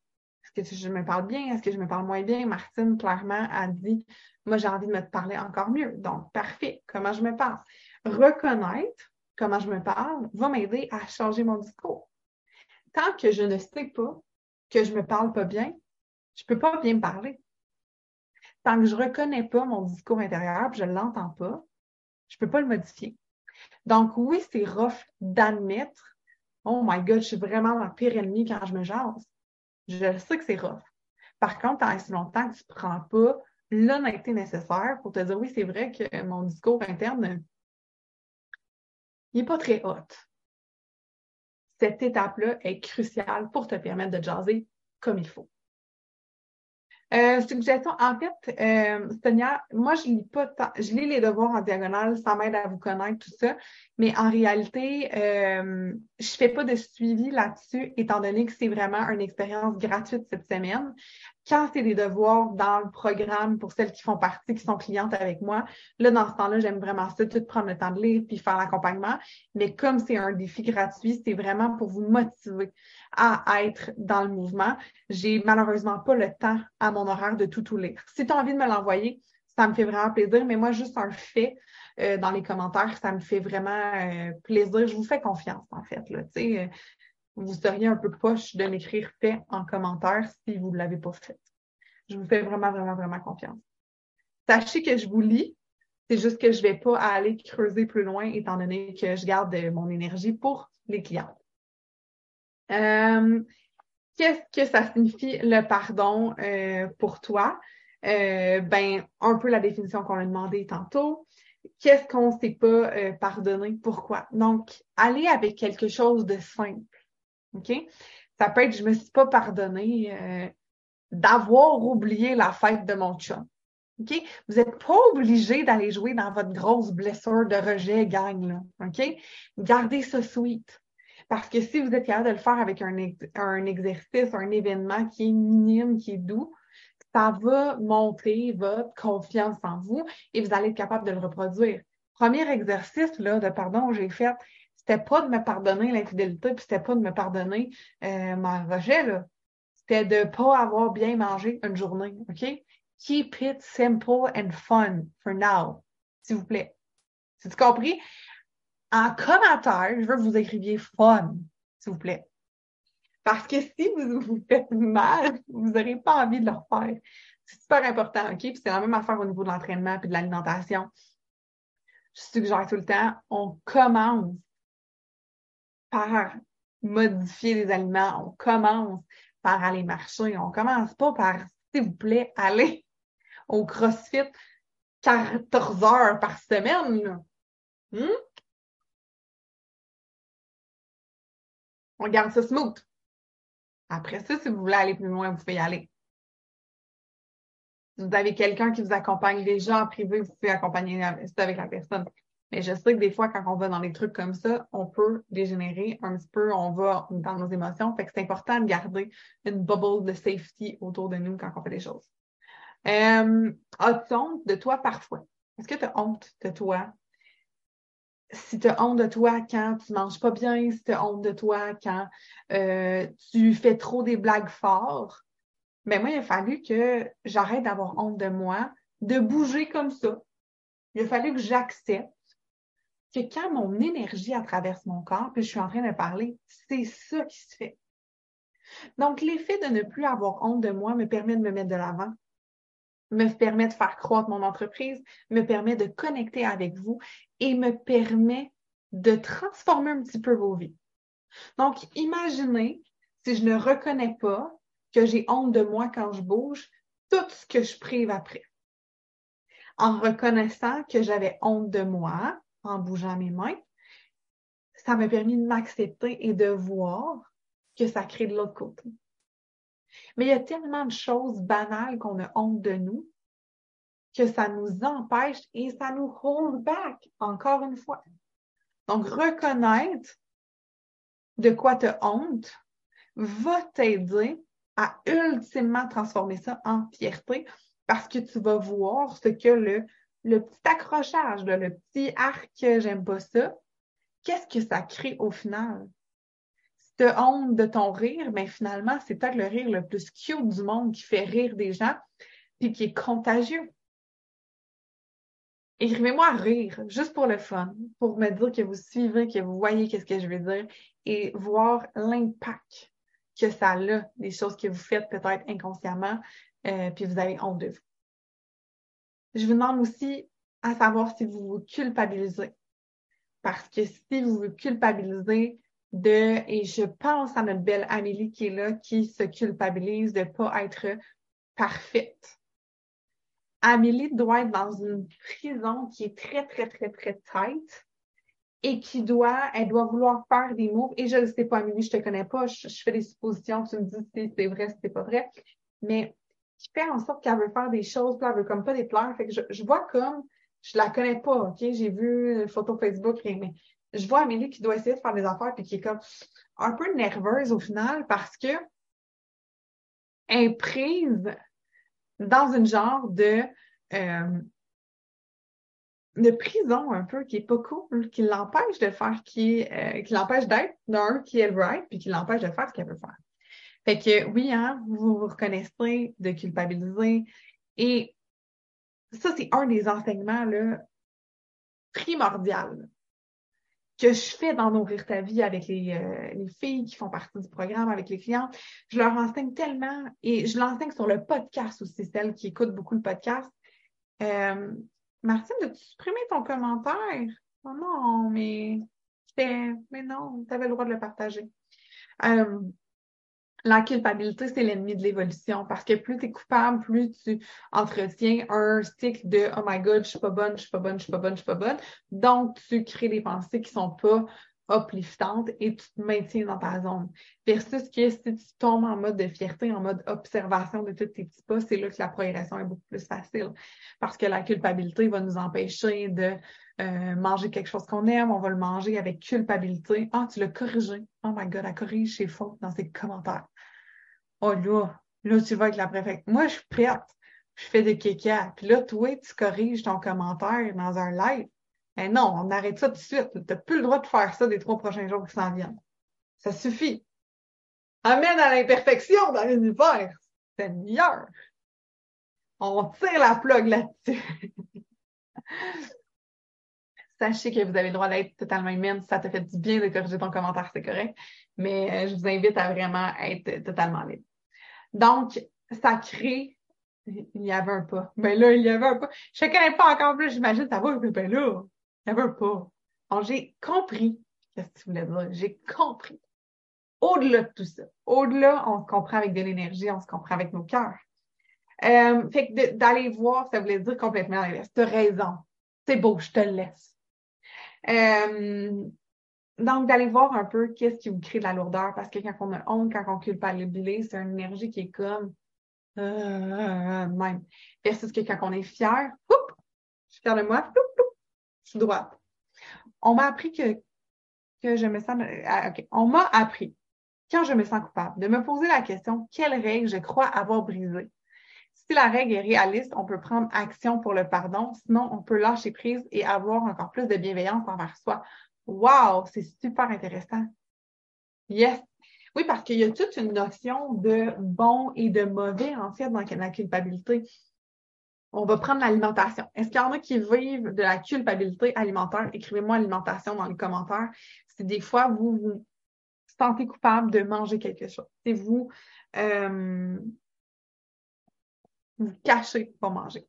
[SPEAKER 2] Est-ce que je me parle bien? Est-ce que je me parle moins bien? Martine, clairement, a dit Moi, j'ai envie de me parler encore mieux. Donc, parfait. Comment je me parle? Reconnaître comment je me parle va m'aider à changer mon discours. Tant que je ne sais pas que je me parle pas bien, je peux pas bien me parler. Tant que je reconnais pas mon discours intérieur, je ne l'entends pas, je peux pas le modifier. Donc, oui, c'est rough d'admettre, oh my God, je suis vraiment ma pire ennemie quand je me jase. Je sais que c'est rough. Par contre, tant si longtemps que tu ne prends pas l'honnêteté nécessaire pour te dire, oui, c'est vrai que mon discours interne, il n'est pas très hot. Cette étape-là est cruciale pour te permettre de jaser comme il faut. Euh, suggestion, en fait, euh, moi, je lis pas je lis les devoirs en diagonale, ça m'aide à vous connaître, tout ça, mais en réalité, euh, je fais pas de suivi là-dessus, étant donné que c'est vraiment une expérience gratuite cette semaine. Quand c'est des devoirs dans le programme pour celles qui font partie, qui sont clientes avec moi, là, dans ce temps-là, j'aime vraiment ça, tout prendre le temps de lire puis faire l'accompagnement. Mais comme c'est un défi gratuit, c'est vraiment pour vous motiver à être dans le mouvement. J'ai malheureusement pas le temps à mon horaire de tout tout lire. Si tu as envie de me l'envoyer, ça me fait vraiment plaisir, mais moi, juste un fait euh, dans les commentaires, ça me fait vraiment euh, plaisir. Je vous fais confiance, en fait. Là, euh, vous seriez un peu poche de m'écrire fait en commentaire si vous ne l'avez pas fait. Je vous fais vraiment, vraiment, vraiment confiance. Sachez que je vous lis, c'est juste que je ne vais pas aller creuser plus loin étant donné que je garde mon énergie pour les clients. Euh, qu'est-ce que ça signifie le pardon euh, pour toi? Euh, ben, un peu la définition qu'on a demandé tantôt. Qu'est-ce qu'on ne sait pas pardonner? Pourquoi? Donc, aller avec quelque chose de simple. OK? Ça peut être, je me suis pas pardonné d'avoir oublié la fête de mon chum. OK? Vous n'êtes pas obligé d'aller jouer dans votre grosse blessure de rejet gang, là. OK? Gardez ça sweet. Parce que si vous êtes capable de le faire avec un, un exercice, un événement qui est minime, qui est doux, ça va monter votre confiance en vous et vous allez être capable de le reproduire. Premier exercice là, de pardon que j'ai fait, c'était pas de me pardonner l'infidélité, puis c'était pas de me pardonner euh, mon rejet. C'était de pas avoir bien mangé une journée, OK? Keep it simple and fun for now, s'il vous plaît. C'est compris? En commentaire, je veux que vous écriviez fun, s'il vous plaît. Parce que si vous vous faites mal, vous n'aurez pas envie de le refaire. C'est super important, OK? Puis c'est la même affaire au niveau de l'entraînement et de l'alimentation. Je suggère tout le temps, on commence par modifier les aliments, on commence par aller marcher, on commence pas par, s'il vous plaît, aller au CrossFit 14 heures par semaine. Là. Hmm? On garde ça smooth. Après ça, si vous voulez aller plus loin, vous pouvez y aller. Si vous avez quelqu'un qui vous accompagne déjà en privé, vous pouvez accompagner avec la personne. Mais je sais que des fois, quand on va dans des trucs comme ça, on peut dégénérer un petit peu, on va dans nos émotions. Fait que c'est important de garder une bubble de safety autour de nous quand on fait des choses. Euh, As-tu honte de toi parfois? Est-ce que tu as honte de toi si tu as honte de toi quand tu manges pas bien, si tu as honte de toi quand euh, tu fais trop des blagues fortes, mais ben moi, il a fallu que j'arrête d'avoir honte de moi de bouger comme ça. Il a fallu que j'accepte que quand mon énergie traverse mon corps, puis je suis en train de parler, c'est ça qui se fait. Donc, l'effet de ne plus avoir honte de moi me permet de me mettre de l'avant, me permet de faire croître mon entreprise, me permet de connecter avec vous et me permet de transformer un petit peu vos vies. Donc, imaginez si je ne reconnais pas que j'ai honte de moi quand je bouge, tout ce que je prive après. En reconnaissant que j'avais honte de moi, en bougeant mes mains, ça m'a permis de m'accepter et de voir que ça crée de l'autre côté. Mais il y a tellement de choses banales qu'on a honte de nous que ça nous empêche et ça nous hold back, encore une fois. Donc, reconnaître de quoi as honte va t'aider à ultimement transformer ça en fierté parce que tu vas voir ce que le, le petit accrochage, le petit arc, j'aime pas ça, qu'est-ce que ça crée au final? As honte de ton rire, mais finalement, c'est peut-être le rire le plus cute du monde qui fait rire des gens puis qui est contagieux. Écrivez-moi à rire, juste pour le fun, pour me dire que vous suivez, que vous voyez qu'est-ce que je veux dire et voir l'impact que ça a, des choses que vous faites peut-être inconsciemment, euh, puis vous avez honte de vous. Je vous demande aussi à savoir si vous vous culpabilisez. Parce que si vous vous culpabilisez de, et je pense à notre belle Amélie qui est là, qui se culpabilise de ne pas être parfaite. Amélie doit être dans une prison qui est très, très, très, très tight et qui doit, elle doit vouloir faire des mots. Et je ne sais pas, Amélie, je te connais pas, je, fais des suppositions, tu me dis si c'est vrai, si c'est pas vrai. Mais qui fait en sorte qu'elle veut faire des choses, puis elle veut comme pas des pleurs. Fait que je, je vois comme, je la connais pas, OK? J'ai vu une photo Facebook, mais je vois Amélie qui doit essayer de faire des affaires, puis qui est comme un peu nerveuse au final parce que elle prise dans une genre de, euh, de prison un peu qui est pas cool, qui l'empêche de faire, qui, euh, qui l'empêche d'être d'un qui est right, puis qui l'empêche de faire ce qu'elle veut faire. Fait que oui, hein, vous vous reconnaissez de culpabiliser. Et ça, c'est un des enseignements là, primordial que je fais dans Nourrir ta vie avec les, euh, les, filles qui font partie du programme, avec les clients. Je leur enseigne tellement et je l'enseigne sur le podcast aussi, celles qui écoutent beaucoup le podcast. Euh, Martine, de supprimer ton commentaire? Oh non, mais mais non, tu avais le droit de le partager. Euh, la culpabilité, c'est l'ennemi de l'évolution parce que plus tu es coupable, plus tu entretiens un cycle de Oh my God, je suis pas bonne, je suis pas bonne, je suis pas bonne, je suis pas bonne. Donc, tu crées des pensées qui sont pas et tu te maintiens dans ta zone. Versus que si tu tombes en mode de fierté, en mode observation de tous tes petits pas, c'est là que la progression est beaucoup plus facile. Parce que la culpabilité va nous empêcher de euh, manger quelque chose qu'on aime, on va le manger avec culpabilité. Ah, tu l'as corrigé. Oh my God, elle corrige ses fautes dans ses commentaires. Oh là, là, tu vas avec la préfecte. Moi, je suis prête. Je fais des kékas. Puis là, toi, tu corriges ton commentaire dans un live. Eh non, on arrête ça tout de suite. Tu n'as plus le droit de faire ça des trois prochains jours qui s'en viennent. Ça suffit. Amène à l'imperfection dans l'univers. C'est meilleur. On tire la plug là-dessus. Sachez que vous avez le droit d'être totalement humaine. Ça te fait du bien de corriger ton commentaire, c'est correct. Mais euh, je vous invite à vraiment être totalement libre. Donc, ça crée. Il y avait un pas. Mais ben là, il y avait un pas. Ne connais pas encore plus, j'imagine, ça va, mais ben là, avait un pas. Donc, j'ai compris qu'est-ce que tu voulais dire. J'ai compris. Au-delà de tout ça, au-delà, on se comprend avec de l'énergie, on se comprend avec nos cœurs. Euh, fait que d'aller voir, ça voulait dire complètement l'inverse. Tu as raison. C'est beau, je te laisse. Euh, donc, d'aller voir un peu qu'est-ce qui vous crée de la lourdeur, parce que quand on a honte, quand on culpabilise, c'est une énergie qui est comme euh, même. Versus que quand on est fier, je suis fière de moi, je droite. On m'a appris que, je me sens. Ah, on m'a appris, quand je me sens coupable, de me poser la question quelle règle je crois avoir brisée? Si la règle est réaliste, on peut prendre action pour le pardon. Sinon, on peut lâcher prise et avoir encore plus de bienveillance envers soi. Wow, c'est super intéressant. Yes. Oui, parce qu'il y a toute une notion de bon et de mauvais, en fait, dans la culpabilité. On va prendre l'alimentation. Est-ce qu'il y en a qui vivent de la culpabilité alimentaire? Écrivez-moi alimentation dans les commentaires. Si des fois vous vous sentez coupable de manger quelque chose. Si vous euh, vous cachez pour manger.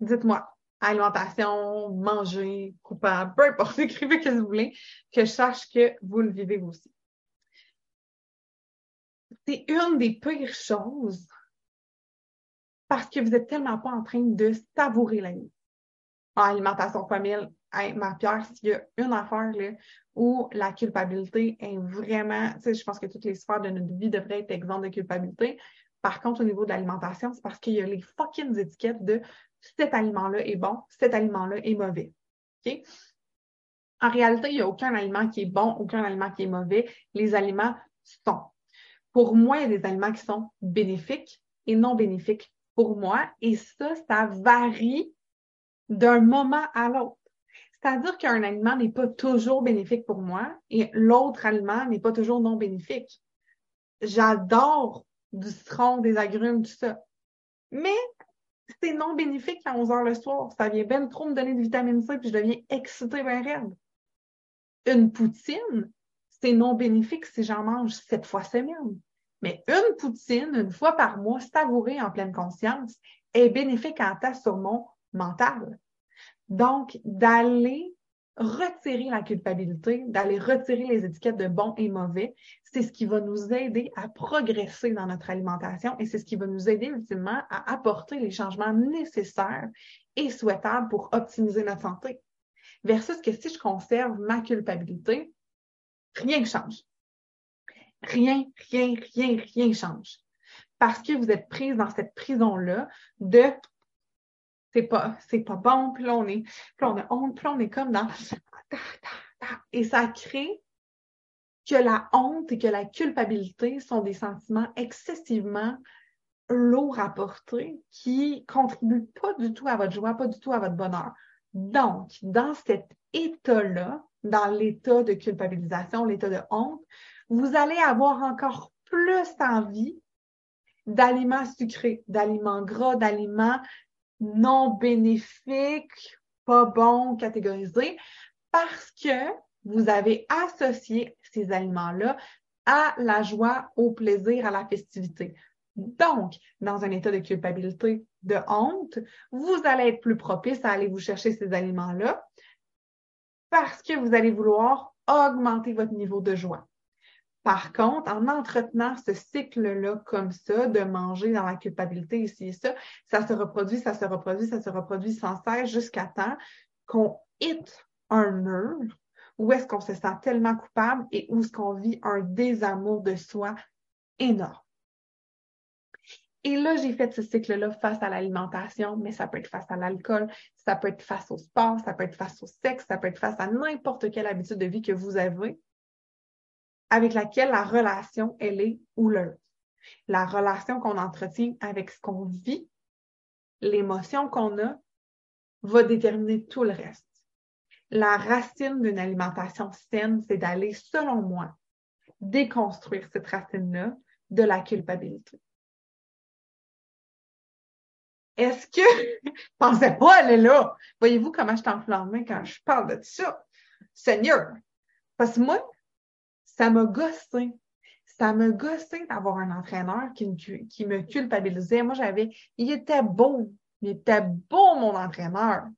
[SPEAKER 2] Dites-moi, alimentation, manger, coupable, peu importe, écrivez ce que vous voulez, que je sache que vous le vivez aussi. C'est une des pires choses parce que vous êtes tellement pas en train de savourer la vie. En alimentation familiale, ma pierre, s'il y a une affaire là, où la culpabilité est vraiment, tu sais, je pense que toutes les sphères de notre vie devraient être exemptes de culpabilité. Par contre, au niveau de l'alimentation, c'est parce qu'il y a les fucking étiquettes de cet aliment-là est bon, cet aliment-là est mauvais. OK? En réalité, il n'y a aucun aliment qui est bon, aucun aliment qui est mauvais. Les aliments sont. Pour moi, il y a des aliments qui sont bénéfiques et non bénéfiques pour moi. Et ça, ça varie d'un moment à l'autre. C'est-à-dire qu'un aliment n'est pas toujours bénéfique pour moi et l'autre aliment n'est pas toujours non bénéfique. J'adore du citron, des agrumes, tout ça. Mais c'est non bénéfique à 11 heures le soir. Ça vient bien trop me donner de vitamine C puis je deviens excitée bien raide. Une poutine, c'est non bénéfique si j'en mange sept fois semaine. Mais une poutine, une fois par mois, savourée en pleine conscience, est bénéfique en tas sur mon mental. Donc, d'aller retirer la culpabilité, d'aller retirer les étiquettes de bon et mauvais, c'est ce qui va nous aider à progresser dans notre alimentation et c'est ce qui va nous aider ultimement à apporter les changements nécessaires et souhaitables pour optimiser notre santé. Versus que si je conserve ma culpabilité, rien ne change. Rien, rien, rien, rien change. Parce que vous êtes prise dans cette prison-là de c'est pas, c'est pas bon, puis là on est, puis on a honte, puis on est comme dans et ça crée que la honte et que la culpabilité sont des sentiments excessivement lourds à porter qui contribuent pas du tout à votre joie, pas du tout à votre bonheur. Donc, dans cet état-là, dans l'état de culpabilisation, l'état de honte, vous allez avoir encore plus envie d'aliments sucrés, d'aliments gras, d'aliments non bénéfiques, pas bons, catégorisés, parce que vous avez associé ces aliments-là à la joie, au plaisir, à la festivité. Donc, dans un état de culpabilité, de honte, vous allez être plus propice à aller vous chercher ces aliments-là parce que vous allez vouloir augmenter votre niveau de joie. Par contre, en entretenant ce cycle-là comme ça, de manger dans la culpabilité ici et ça, ça se reproduit, ça se reproduit, ça se reproduit sans cesse jusqu'à temps qu'on hit un mur où est-ce qu'on se sent tellement coupable et où est-ce qu'on vit un désamour de soi énorme. Et là, j'ai fait ce cycle-là face à l'alimentation, mais ça peut être face à l'alcool, ça peut être face au sport, ça peut être face au sexe, ça peut être face à n'importe quelle habitude de vie que vous avez avec laquelle la relation, elle est houleuse. La relation qu'on entretient avec ce qu'on vit, l'émotion qu'on a, va déterminer tout le reste. La racine d'une alimentation saine, c'est d'aller, selon moi, déconstruire cette racine-là de la culpabilité. Est-ce que, pensez pas, elle est là. Voyez-vous comment je t'enflamme quand je parle de ça? Seigneur. Parce que moi, ça m'a gossé. Ça m'a gossé d'avoir un entraîneur qui me, qui me culpabilisait. Moi, j'avais, il était beau. Il était beau, mon entraîneur.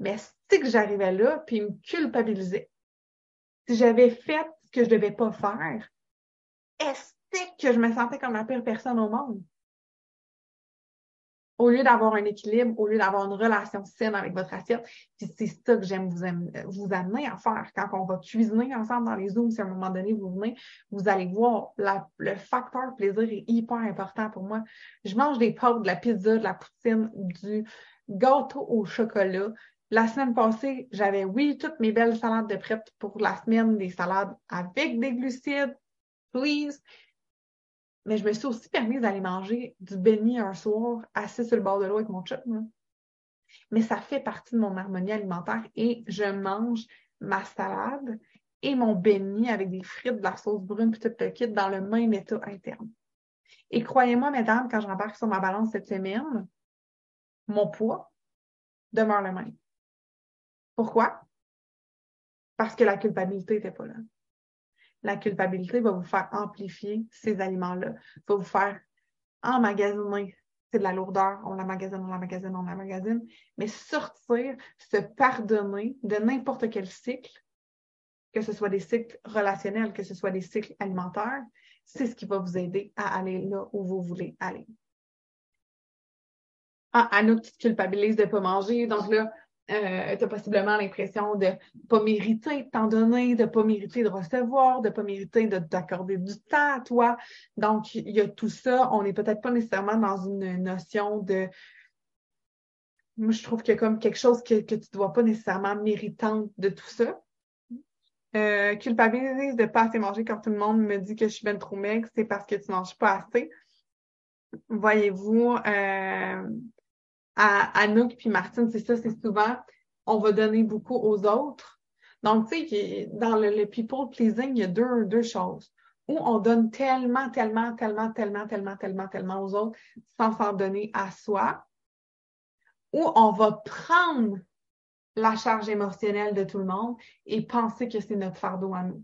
[SPEAKER 2] Mais c'est que j'arrivais là, puis il me culpabilisait. Si j'avais fait ce que je devais pas faire, est-ce que je me sentais comme la pire personne au monde? Au lieu d'avoir un équilibre, au lieu d'avoir une relation saine avec votre assiette. Puis c'est ça que j'aime vous, amener à faire. Quand on va cuisiner ensemble dans les Zooms, si à un moment donné vous venez, vous allez voir, le facteur plaisir est hyper important pour moi. Je mange des pâtes, de la pizza, de la poutine, du gâteau au chocolat. La semaine passée, j'avais, oui, toutes mes belles salades de prête pour la semaine, des salades avec des glucides, please mais je me suis aussi permise d'aller manger du béni un soir, assis sur le bord de l'eau avec mon chum. Mais ça fait partie de mon harmonie alimentaire et je mange ma salade et mon béni avec des frites, de la sauce brune, puis tout dans le même état interne. Et croyez-moi, mesdames, quand je rembarque sur ma balance cette semaine, mon poids demeure le même. Pourquoi? Parce que la culpabilité n'était pas là. La culpabilité va vous faire amplifier ces aliments-là, va vous faire emmagasiner. C'est de la lourdeur, on la magasine, on la magasine, on la magasine. Mais sortir, se pardonner de n'importe quel cycle, que ce soit des cycles relationnels, que ce soit des cycles alimentaires, c'est ce qui va vous aider à aller là où vous voulez aller. Ah, Anouk, tu te culpabilises de ne pas manger. Donc là, euh, tu as possiblement l'impression de ne pas mériter de t'en donner, de ne pas mériter de recevoir, de ne pas mériter de t'accorder du temps à toi. Donc, il y a tout ça. On n'est peut-être pas nécessairement dans une notion de. Moi, je trouve qu'il y a comme quelque chose que, tu ne dois pas nécessairement méritante de tout ça. Euh, culpabilise de ne pas assez manger quand tout le monde me dit que je suis bien trop maigre, c'est parce que tu ne manges pas assez. Voyez-vous, euh, à Anouk puis Martine, c'est ça, c'est souvent, on va donner beaucoup aux autres. Donc, tu sais, dans le, people pleasing, il y a deux, deux choses. Où on donne tellement, tellement, tellement, tellement, tellement, tellement, tellement aux autres sans s'en donner à soi. Ou on va prendre la charge émotionnelle de tout le monde et penser que c'est notre fardeau à nous.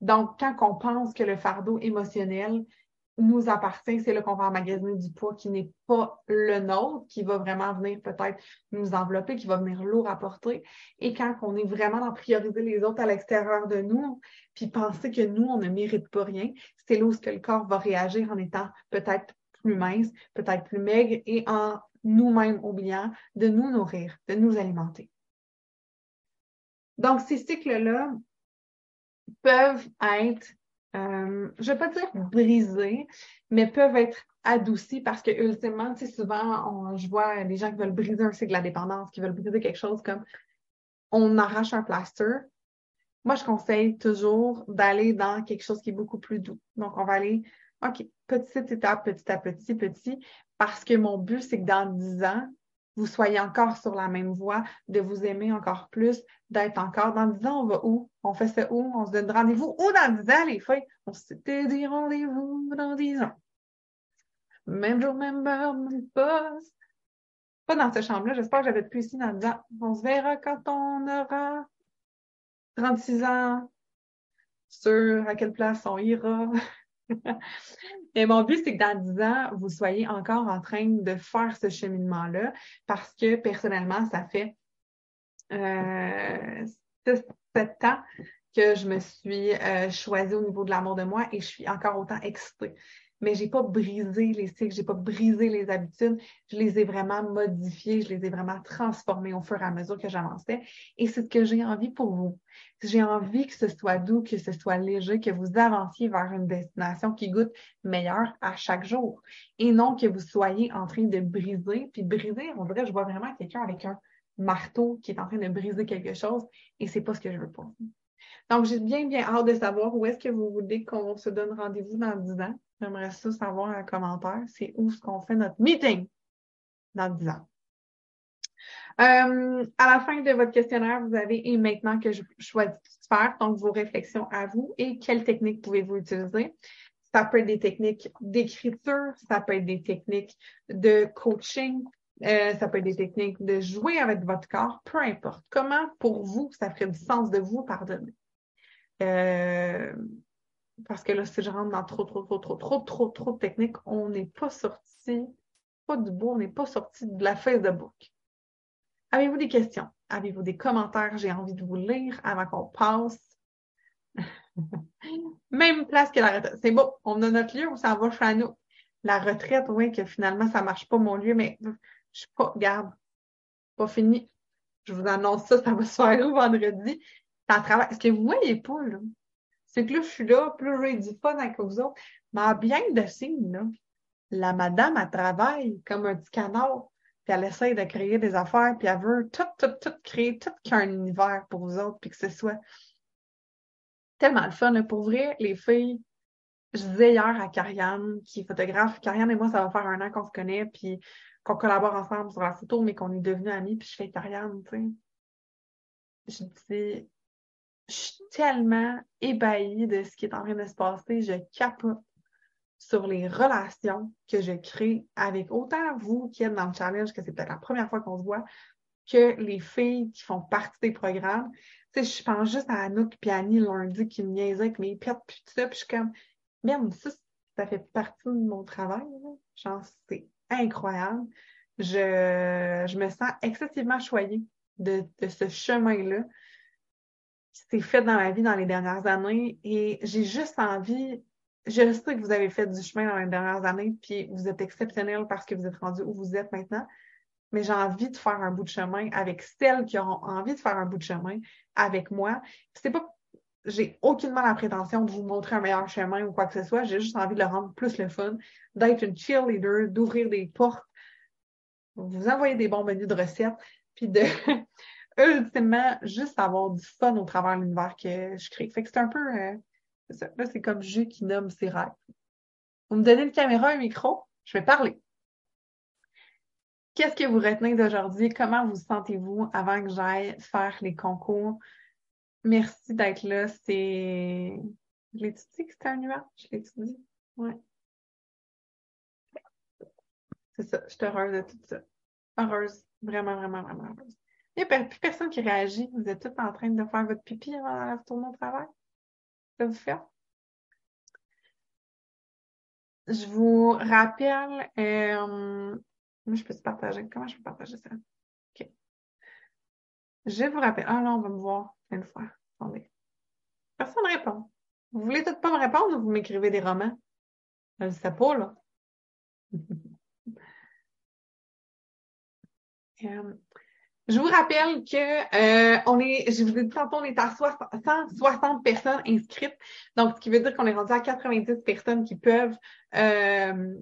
[SPEAKER 2] Donc, quand on pense que le fardeau émotionnel nous appartient, c'est là qu'on va emmagasiner du poids qui n'est pas le nôtre, qui va vraiment venir peut-être nous envelopper, qui va venir lourd à porter. Et quand on est vraiment dans prioriser les autres à l'extérieur de nous, puis penser que nous, on ne mérite pas rien, c'est là où que le corps va réagir en étant peut-être plus mince, peut-être plus maigre et en nous-mêmes oubliant de nous nourrir, de nous alimenter. Donc, ces cycles-là peuvent être euh, je ne vais pas dire brisés, mais peuvent être adoucis parce que ultimement, tu sais, souvent, je vois des gens qui veulent briser un cycle de la dépendance, qui veulent briser quelque chose comme on arrache un plaster. Moi, je conseille toujours d'aller dans quelque chose qui est beaucoup plus doux. Donc, on va aller, OK, petite étape, petit à petit, petit, parce que mon but, c'est que dans 10 ans, vous soyez encore sur la même voie, de vous aimer encore plus, d'être encore dans 10 ans, on va où? On fait ça où? On se donne rendez-vous où dans 10 ans, les filles? On s'était dit rendez-vous dans 10 ans. Même jour, même heure, même poste. Pas dans cette chambre-là, j'espère que j'avais plus ici dans 10 ans. On se verra quand on aura 36 ans. Sur à quelle place on ira. Et mon but, c'est que dans 10 ans, vous soyez encore en train de faire ce cheminement-là parce que personnellement, ça fait euh, sept ans que je me suis euh, choisie au niveau de l'amour de moi et je suis encore autant excitée mais j'ai pas brisé les cycles, j'ai pas brisé les habitudes, je les ai vraiment modifiées, je les ai vraiment transformées au fur et à mesure que j'avançais. Et c'est ce que j'ai envie pour vous. J'ai envie que ce soit doux, que ce soit léger, que vous avanciez vers une destination qui goûte meilleure à chaque jour. Et non que vous soyez en train de briser. Puis briser, on dirait, je vois vraiment quelqu'un avec un marteau qui est en train de briser quelque chose et c'est pas ce que je veux pour vous. Donc, j'ai bien, bien hâte de savoir où est-ce que vous voulez qu'on se donne rendez-vous dans 10 ans. J'aimerais ça savoir un commentaire. C'est où est-ce qu'on fait notre meeting dans 10 ans? Euh, à la fin de votre questionnaire, vous avez et maintenant que je choisis de faire, donc vos réflexions à vous et quelles techniques pouvez-vous utiliser? Ça peut être des techniques d'écriture, ça peut être des techniques de coaching, euh, ça peut être des techniques de jouer avec votre corps, peu importe. Comment pour vous, ça ferait du sens de vous pardonner? Euh, parce que là, si je rentre dans trop, trop, trop, trop, trop, trop, trop de techniques, on n'est pas sorti, pas du bout, on n'est pas sorti de la Facebook. Avez-vous des questions? Avez-vous des commentaires? J'ai envie de vous lire avant qu'on passe. Même place que la retraite. C'est bon, on a notre lieu, on s'en va chez nous. La retraite, oui, que finalement, ça ne marche pas mon lieu, mais je ne suis pas, regarde, pas fini. Je vous annonce ça, ça va se faire vendredi. Est-ce que vous voyez pas, là? Que là, je suis là, plus j'ai du fun avec vous autres. Mais bien de signe, là, la madame, elle travaille comme un petit canard, puis elle essaye de créer des affaires, puis elle veut tout, tout, tout créer, tout qu'un univers pour vous autres, puis que ce soit tellement le fun. Pour vrai, les filles, je disais hier à Carianne, qui est photographe, Carianne et moi, ça va faire un an qu'on se connaît, puis qu'on collabore ensemble sur la photo, mais qu'on est devenus amis, puis je fais Carianne, tu sais. Je dis, je suis tellement ébahie de ce qui est en train de se passer. Je capote. sur les relations que je crée avec autant vous qui êtes dans le challenge, que c'est peut-être la première fois qu'on se voit, que les filles qui font partie des programmes. Tu sais, je pense juste à Anouk et Annie lundi qui me niaisaient avec mes pets puis tout ça, puis je suis comme, merde, ça, ça fait partie de mon travail. Genre, c'est incroyable. Je, je me sens excessivement choyée de ce chemin-là qui s'est fait dans ma vie dans les dernières années et j'ai juste envie je sais que vous avez fait du chemin dans les dernières années, puis vous êtes exceptionnel parce que vous êtes rendu où vous êtes maintenant. Mais j'ai envie de faire un bout de chemin avec celles qui auront envie de faire un bout de chemin avec moi. C'est pas, j'ai aucunement la prétention de vous montrer un meilleur chemin ou quoi que ce soit. J'ai juste envie de le rendre plus le fun, d'être une cheerleader, d'ouvrir des portes, vous envoyer des bons menus de recettes, puis de ultimement juste avoir du fun au travers de l'univers que je crée. Fait que c'est un peu euh, Là, c'est comme Jus qui nomme ses rêves. Vous me donnez une caméra, un micro, je vais parler. Qu'est-ce que vous retenez d'aujourd'hui? Comment vous sentez-vous avant que j'aille faire les concours? Merci d'être là. C'est. Je l'ai-tu dit que c'était un nuage? Je l'ai-tu dit? Oui. C'est ça. Je suis heureuse de tout ça. Heureuse. Vraiment, vraiment, vraiment heureuse. Il n'y a plus personne qui réagit. Vous êtes tous en train de faire votre pipi avant de retourner au travail? Ça vous fait? Je vous rappelle, euh, je peux te partager? Comment je peux partager ça? OK. Je vous rappelle. Ah non, on va me voir une fois. Attendez. Personne ne répond. Vous voulez peut-être pas me répondre ou vous m'écrivez des romans? Je ne sais pas, là. Euh, je vous rappelle que euh, on est, je vous ai dit tantôt, on est à 160 personnes inscrites. Donc, ce qui veut dire qu'on est rendu à 90 personnes qui peuvent, euh,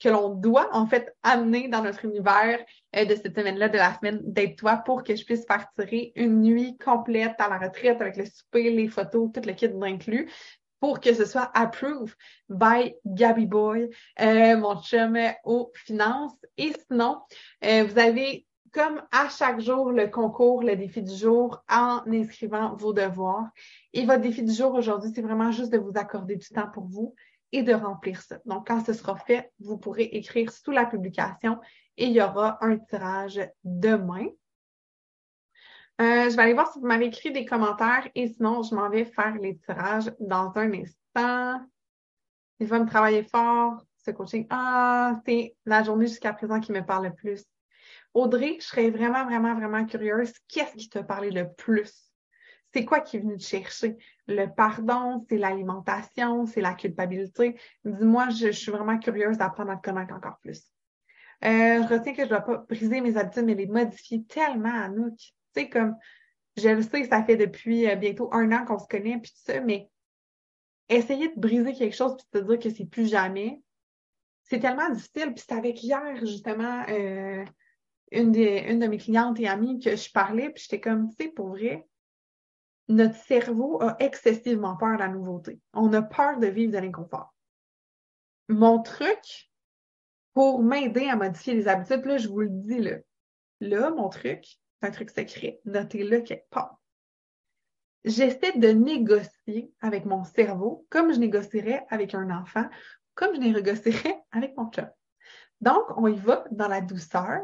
[SPEAKER 2] que l'on doit en fait amener dans notre univers euh, de cette semaine-là, de la semaine d'Aide-toi, pour que je puisse faire tirer une nuit complète à la retraite avec le souper, les photos, tout le kit inclus pour que ce soit approved by Gabby Boy, mon chum aux finances. Et sinon, vous avez comme à chaque jour, le concours, le défi du jour, en inscrivant vos devoirs. Et votre défi du jour aujourd'hui, c'est vraiment juste de vous accorder du temps pour vous et de remplir ça. Donc, quand ce sera fait, vous pourrez écrire sous la publication et il y aura un tirage demain. Euh, je vais aller voir si vous m'avez écrit des commentaires et sinon, je m'en vais faire les tirages dans un instant. Il va me travailler fort, ce coaching. Ah, c'est la journée jusqu'à présent qui me parle le plus. Audrey, je serais vraiment, vraiment, vraiment curieuse. Qu'est-ce qui t'a parlé le plus? C'est quoi qui est venu te chercher? Le pardon, c'est l'alimentation, c'est la culpabilité. Dis-moi, je, suis vraiment curieuse d'apprendre à te connaître encore plus. Euh, je retiens que je ne dois pas briser mes habitudes, mais les modifier tellement, Anouk. Tu sais, comme, je le sais, ça fait depuis euh, bientôt un an qu'on se connaît, puis tout ça, mais essayer de briser quelque chose puis de te dire que c'est plus jamais, c'est tellement difficile. Puis c'est avec hier, justement, euh, une, de mes clientes et amies que je parlais, puis j'étais comme, tu sais, pour vrai, notre cerveau a excessivement peur de la nouveauté. On a peur de vivre de l'inconfort. Mon truc pour m'aider à modifier les habitudes, là, je vous le dis là. Là, mon truc, c'est un truc secret. Notez-le quelque part. J'essaie de négocier avec mon cerveau comme je négocierais avec un enfant, comme je négocierais avec mon chat. Donc, on y va dans la douceur,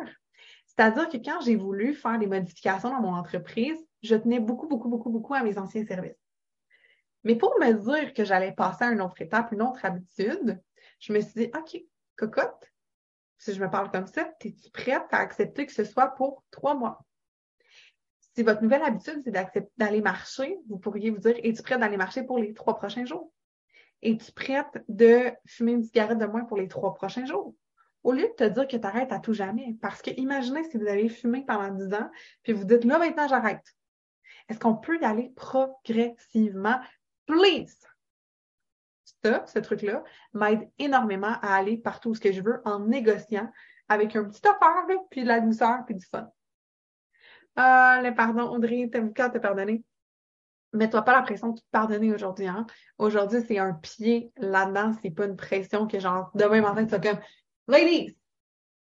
[SPEAKER 2] c'est-à-dire que quand j'ai voulu faire des modifications dans mon entreprise, je tenais beaucoup, beaucoup, beaucoup, beaucoup à mes anciens services. Mais pour me dire que j'allais passer à une autre étape, une autre habitude, je me suis dit, OK, cocotte, si je me parle comme ça, es-tu prête à accepter que ce soit pour trois mois? Si votre nouvelle habitude, c'est d'aller marcher, vous pourriez vous dire, es-tu prête d'aller marcher pour les trois prochains jours? Es-tu prête de fumer une cigarette de moins pour les trois prochains jours? Au lieu de te dire que tu arrêtes à tout jamais. Parce que imaginez si vous avez fumé pendant 10 ans, puis vous dites là maintenant j'arrête. Est-ce qu'on peut y aller progressivement? Please! Ça, ce truc-là, m'aide énormément à aller partout où ce que je veux en négociant avec un petit affaire, puis de la douceur, puis du fun. Euh, le pardon, Audrey, t'aimes quand te pardonner? Mets-toi pas la pression de te pardonner aujourd'hui. Hein? Aujourd'hui, c'est un pied là-dedans, c'est pas une pression que genre demain matin, tu vas comme Ladies,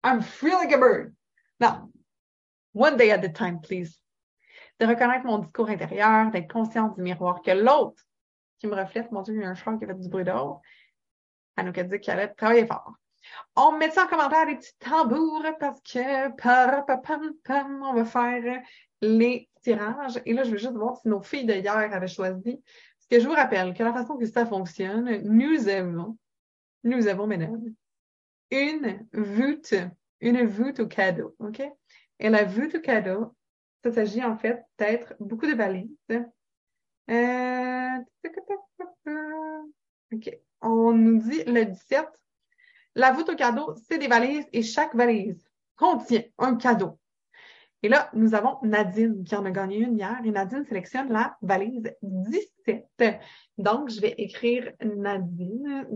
[SPEAKER 2] I'm free like a bird. Now, one day at a time, please. De reconnaître mon discours intérieur, d'être consciente du miroir que l'autre qui me reflète, mon Dieu, il y a un chat qui fait du bruit dehors, nous a dit qu'elle allait travailler fort. On met ça en commentaire des petits tambours parce que on va faire les tirages. Et là, je veux juste voir si nos filles de hier avaient choisi. Parce que je vous rappelle que la façon que ça fonctionne, nous avons, nous avons, mesdames, une voûte, une voûte au cadeau, OK? Et la voûte au cadeau, ça s'agit en fait d'être beaucoup de valises. Euh... OK. On nous dit le 17. La voûte au cadeau, c'est des valises et chaque valise contient un cadeau. Et là, nous avons Nadine qui en a gagné une hier et Nadine sélectionne la valise 17. Donc, je vais écrire Nadine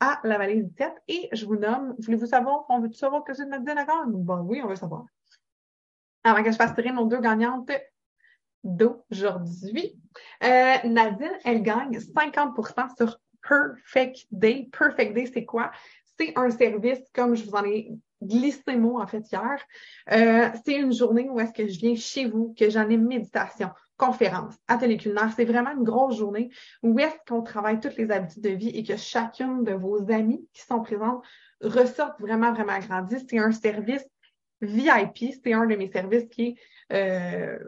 [SPEAKER 2] à la valise 17 et je vous nomme, voulez-vous savoir, on veut savoir que c'est Nadine encore? Bon, oui, on veut savoir. Avant que je fasse tirer nos deux gagnantes d'aujourd'hui. Euh, Nadine, elle gagne 50% sur Perfect Day. Perfect Day, c'est quoi? C'est un service, comme je vous en ai glissé mot en fait hier. Euh, c'est une journée où est-ce que je viens chez vous, que j'en ai méditation, conférence, atelier culinaire. C'est vraiment une grosse journée où est-ce qu'on travaille toutes les habitudes de vie et que chacune de vos amis qui sont présentes ressortent vraiment, vraiment agrandi. C'est un service VIP. C'est un de mes services qui est euh,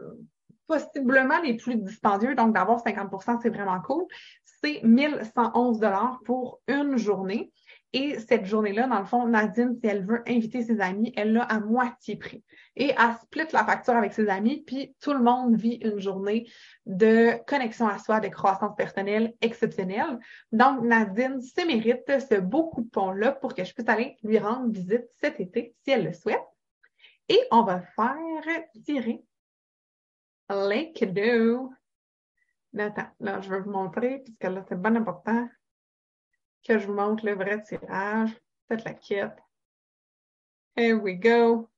[SPEAKER 2] possiblement les plus dispendieux. Donc, d'avoir 50% c'est vraiment cool. C'est 1111 dollars pour une journée. Et cette journée-là, dans le fond, Nadine, si elle veut inviter ses amis, elle l'a à moitié prix. Et elle split la facture avec ses amis, puis tout le monde vit une journée de connexion à soi, de croissance personnelle exceptionnelle. Donc, Nadine se mérite ce beau coupon-là pour que je puisse aller lui rendre visite cet été, si elle le souhaite. Et on va faire tirer les cadeaux. Attends, là, je vais vous montrer, puisque là, c'est bien important que je vous montre le vrai tirage. Faites la quête. Here we go.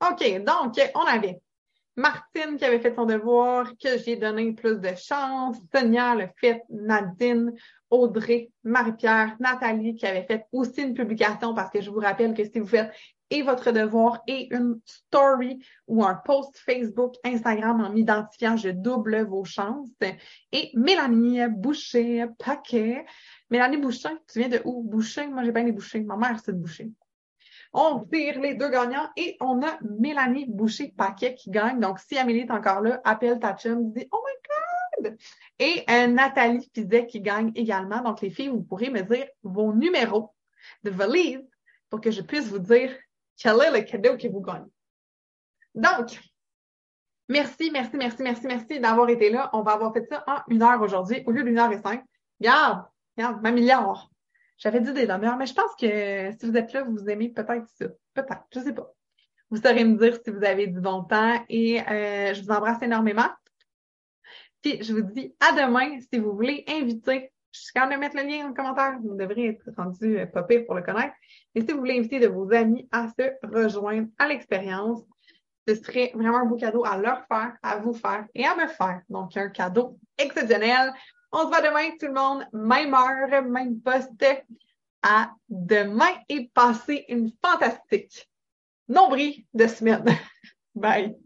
[SPEAKER 2] OK, donc, on avait Martine qui avait fait son devoir, que j'ai donné plus de chance, Sonia le fait, Nadine, Audrey, Marie-Pierre, Nathalie qui avait fait aussi une publication parce que je vous rappelle que si vous faites et votre devoir et une story ou un post Facebook, Instagram en m'identifiant, je double vos chances. Et Mélanie Boucher, paquet. Mélanie Boucher, tu viens de où? Boucher? Moi, j'ai bien les Boucher. Ma mère, c'est de Boucher. On tire les deux gagnants et on a Mélanie Boucher-Paquet qui gagne. Donc, si Amélie est encore là, appelle ta chum, dis « Oh my God! » Et euh, Nathalie Fizet qui gagne également. Donc, les filles, vous pourrez me dire vos numéros de valise pour que je puisse vous dire quel est le cadeau que vous gagnez? Donc, merci, merci, merci, merci, merci d'avoir été là. On va avoir fait ça en une heure aujourd'hui au lieu d'une heure et cinq. Regarde, regarde, ma milliard. J'avais dit des demi mais je pense que si vous êtes là, vous aimez peut-être ça. Peut-être, je sais pas. Vous saurez me dire si vous avez du bon temps et euh, je vous embrasse énormément. Puis je vous dis à demain si vous voulez inviter. Je suis quand même mettre le lien en commentaire. Vous devrez être rendu euh, pour le connaître. Et si vous voulez inviter de vos amis à se rejoindre à l'expérience, ce serait vraiment un beau cadeau à leur faire, à vous faire et à me faire. Donc, un cadeau exceptionnel. On se voit demain, tout le monde. Même heure, même poste. À demain et passez une fantastique nombril de semaine. Bye.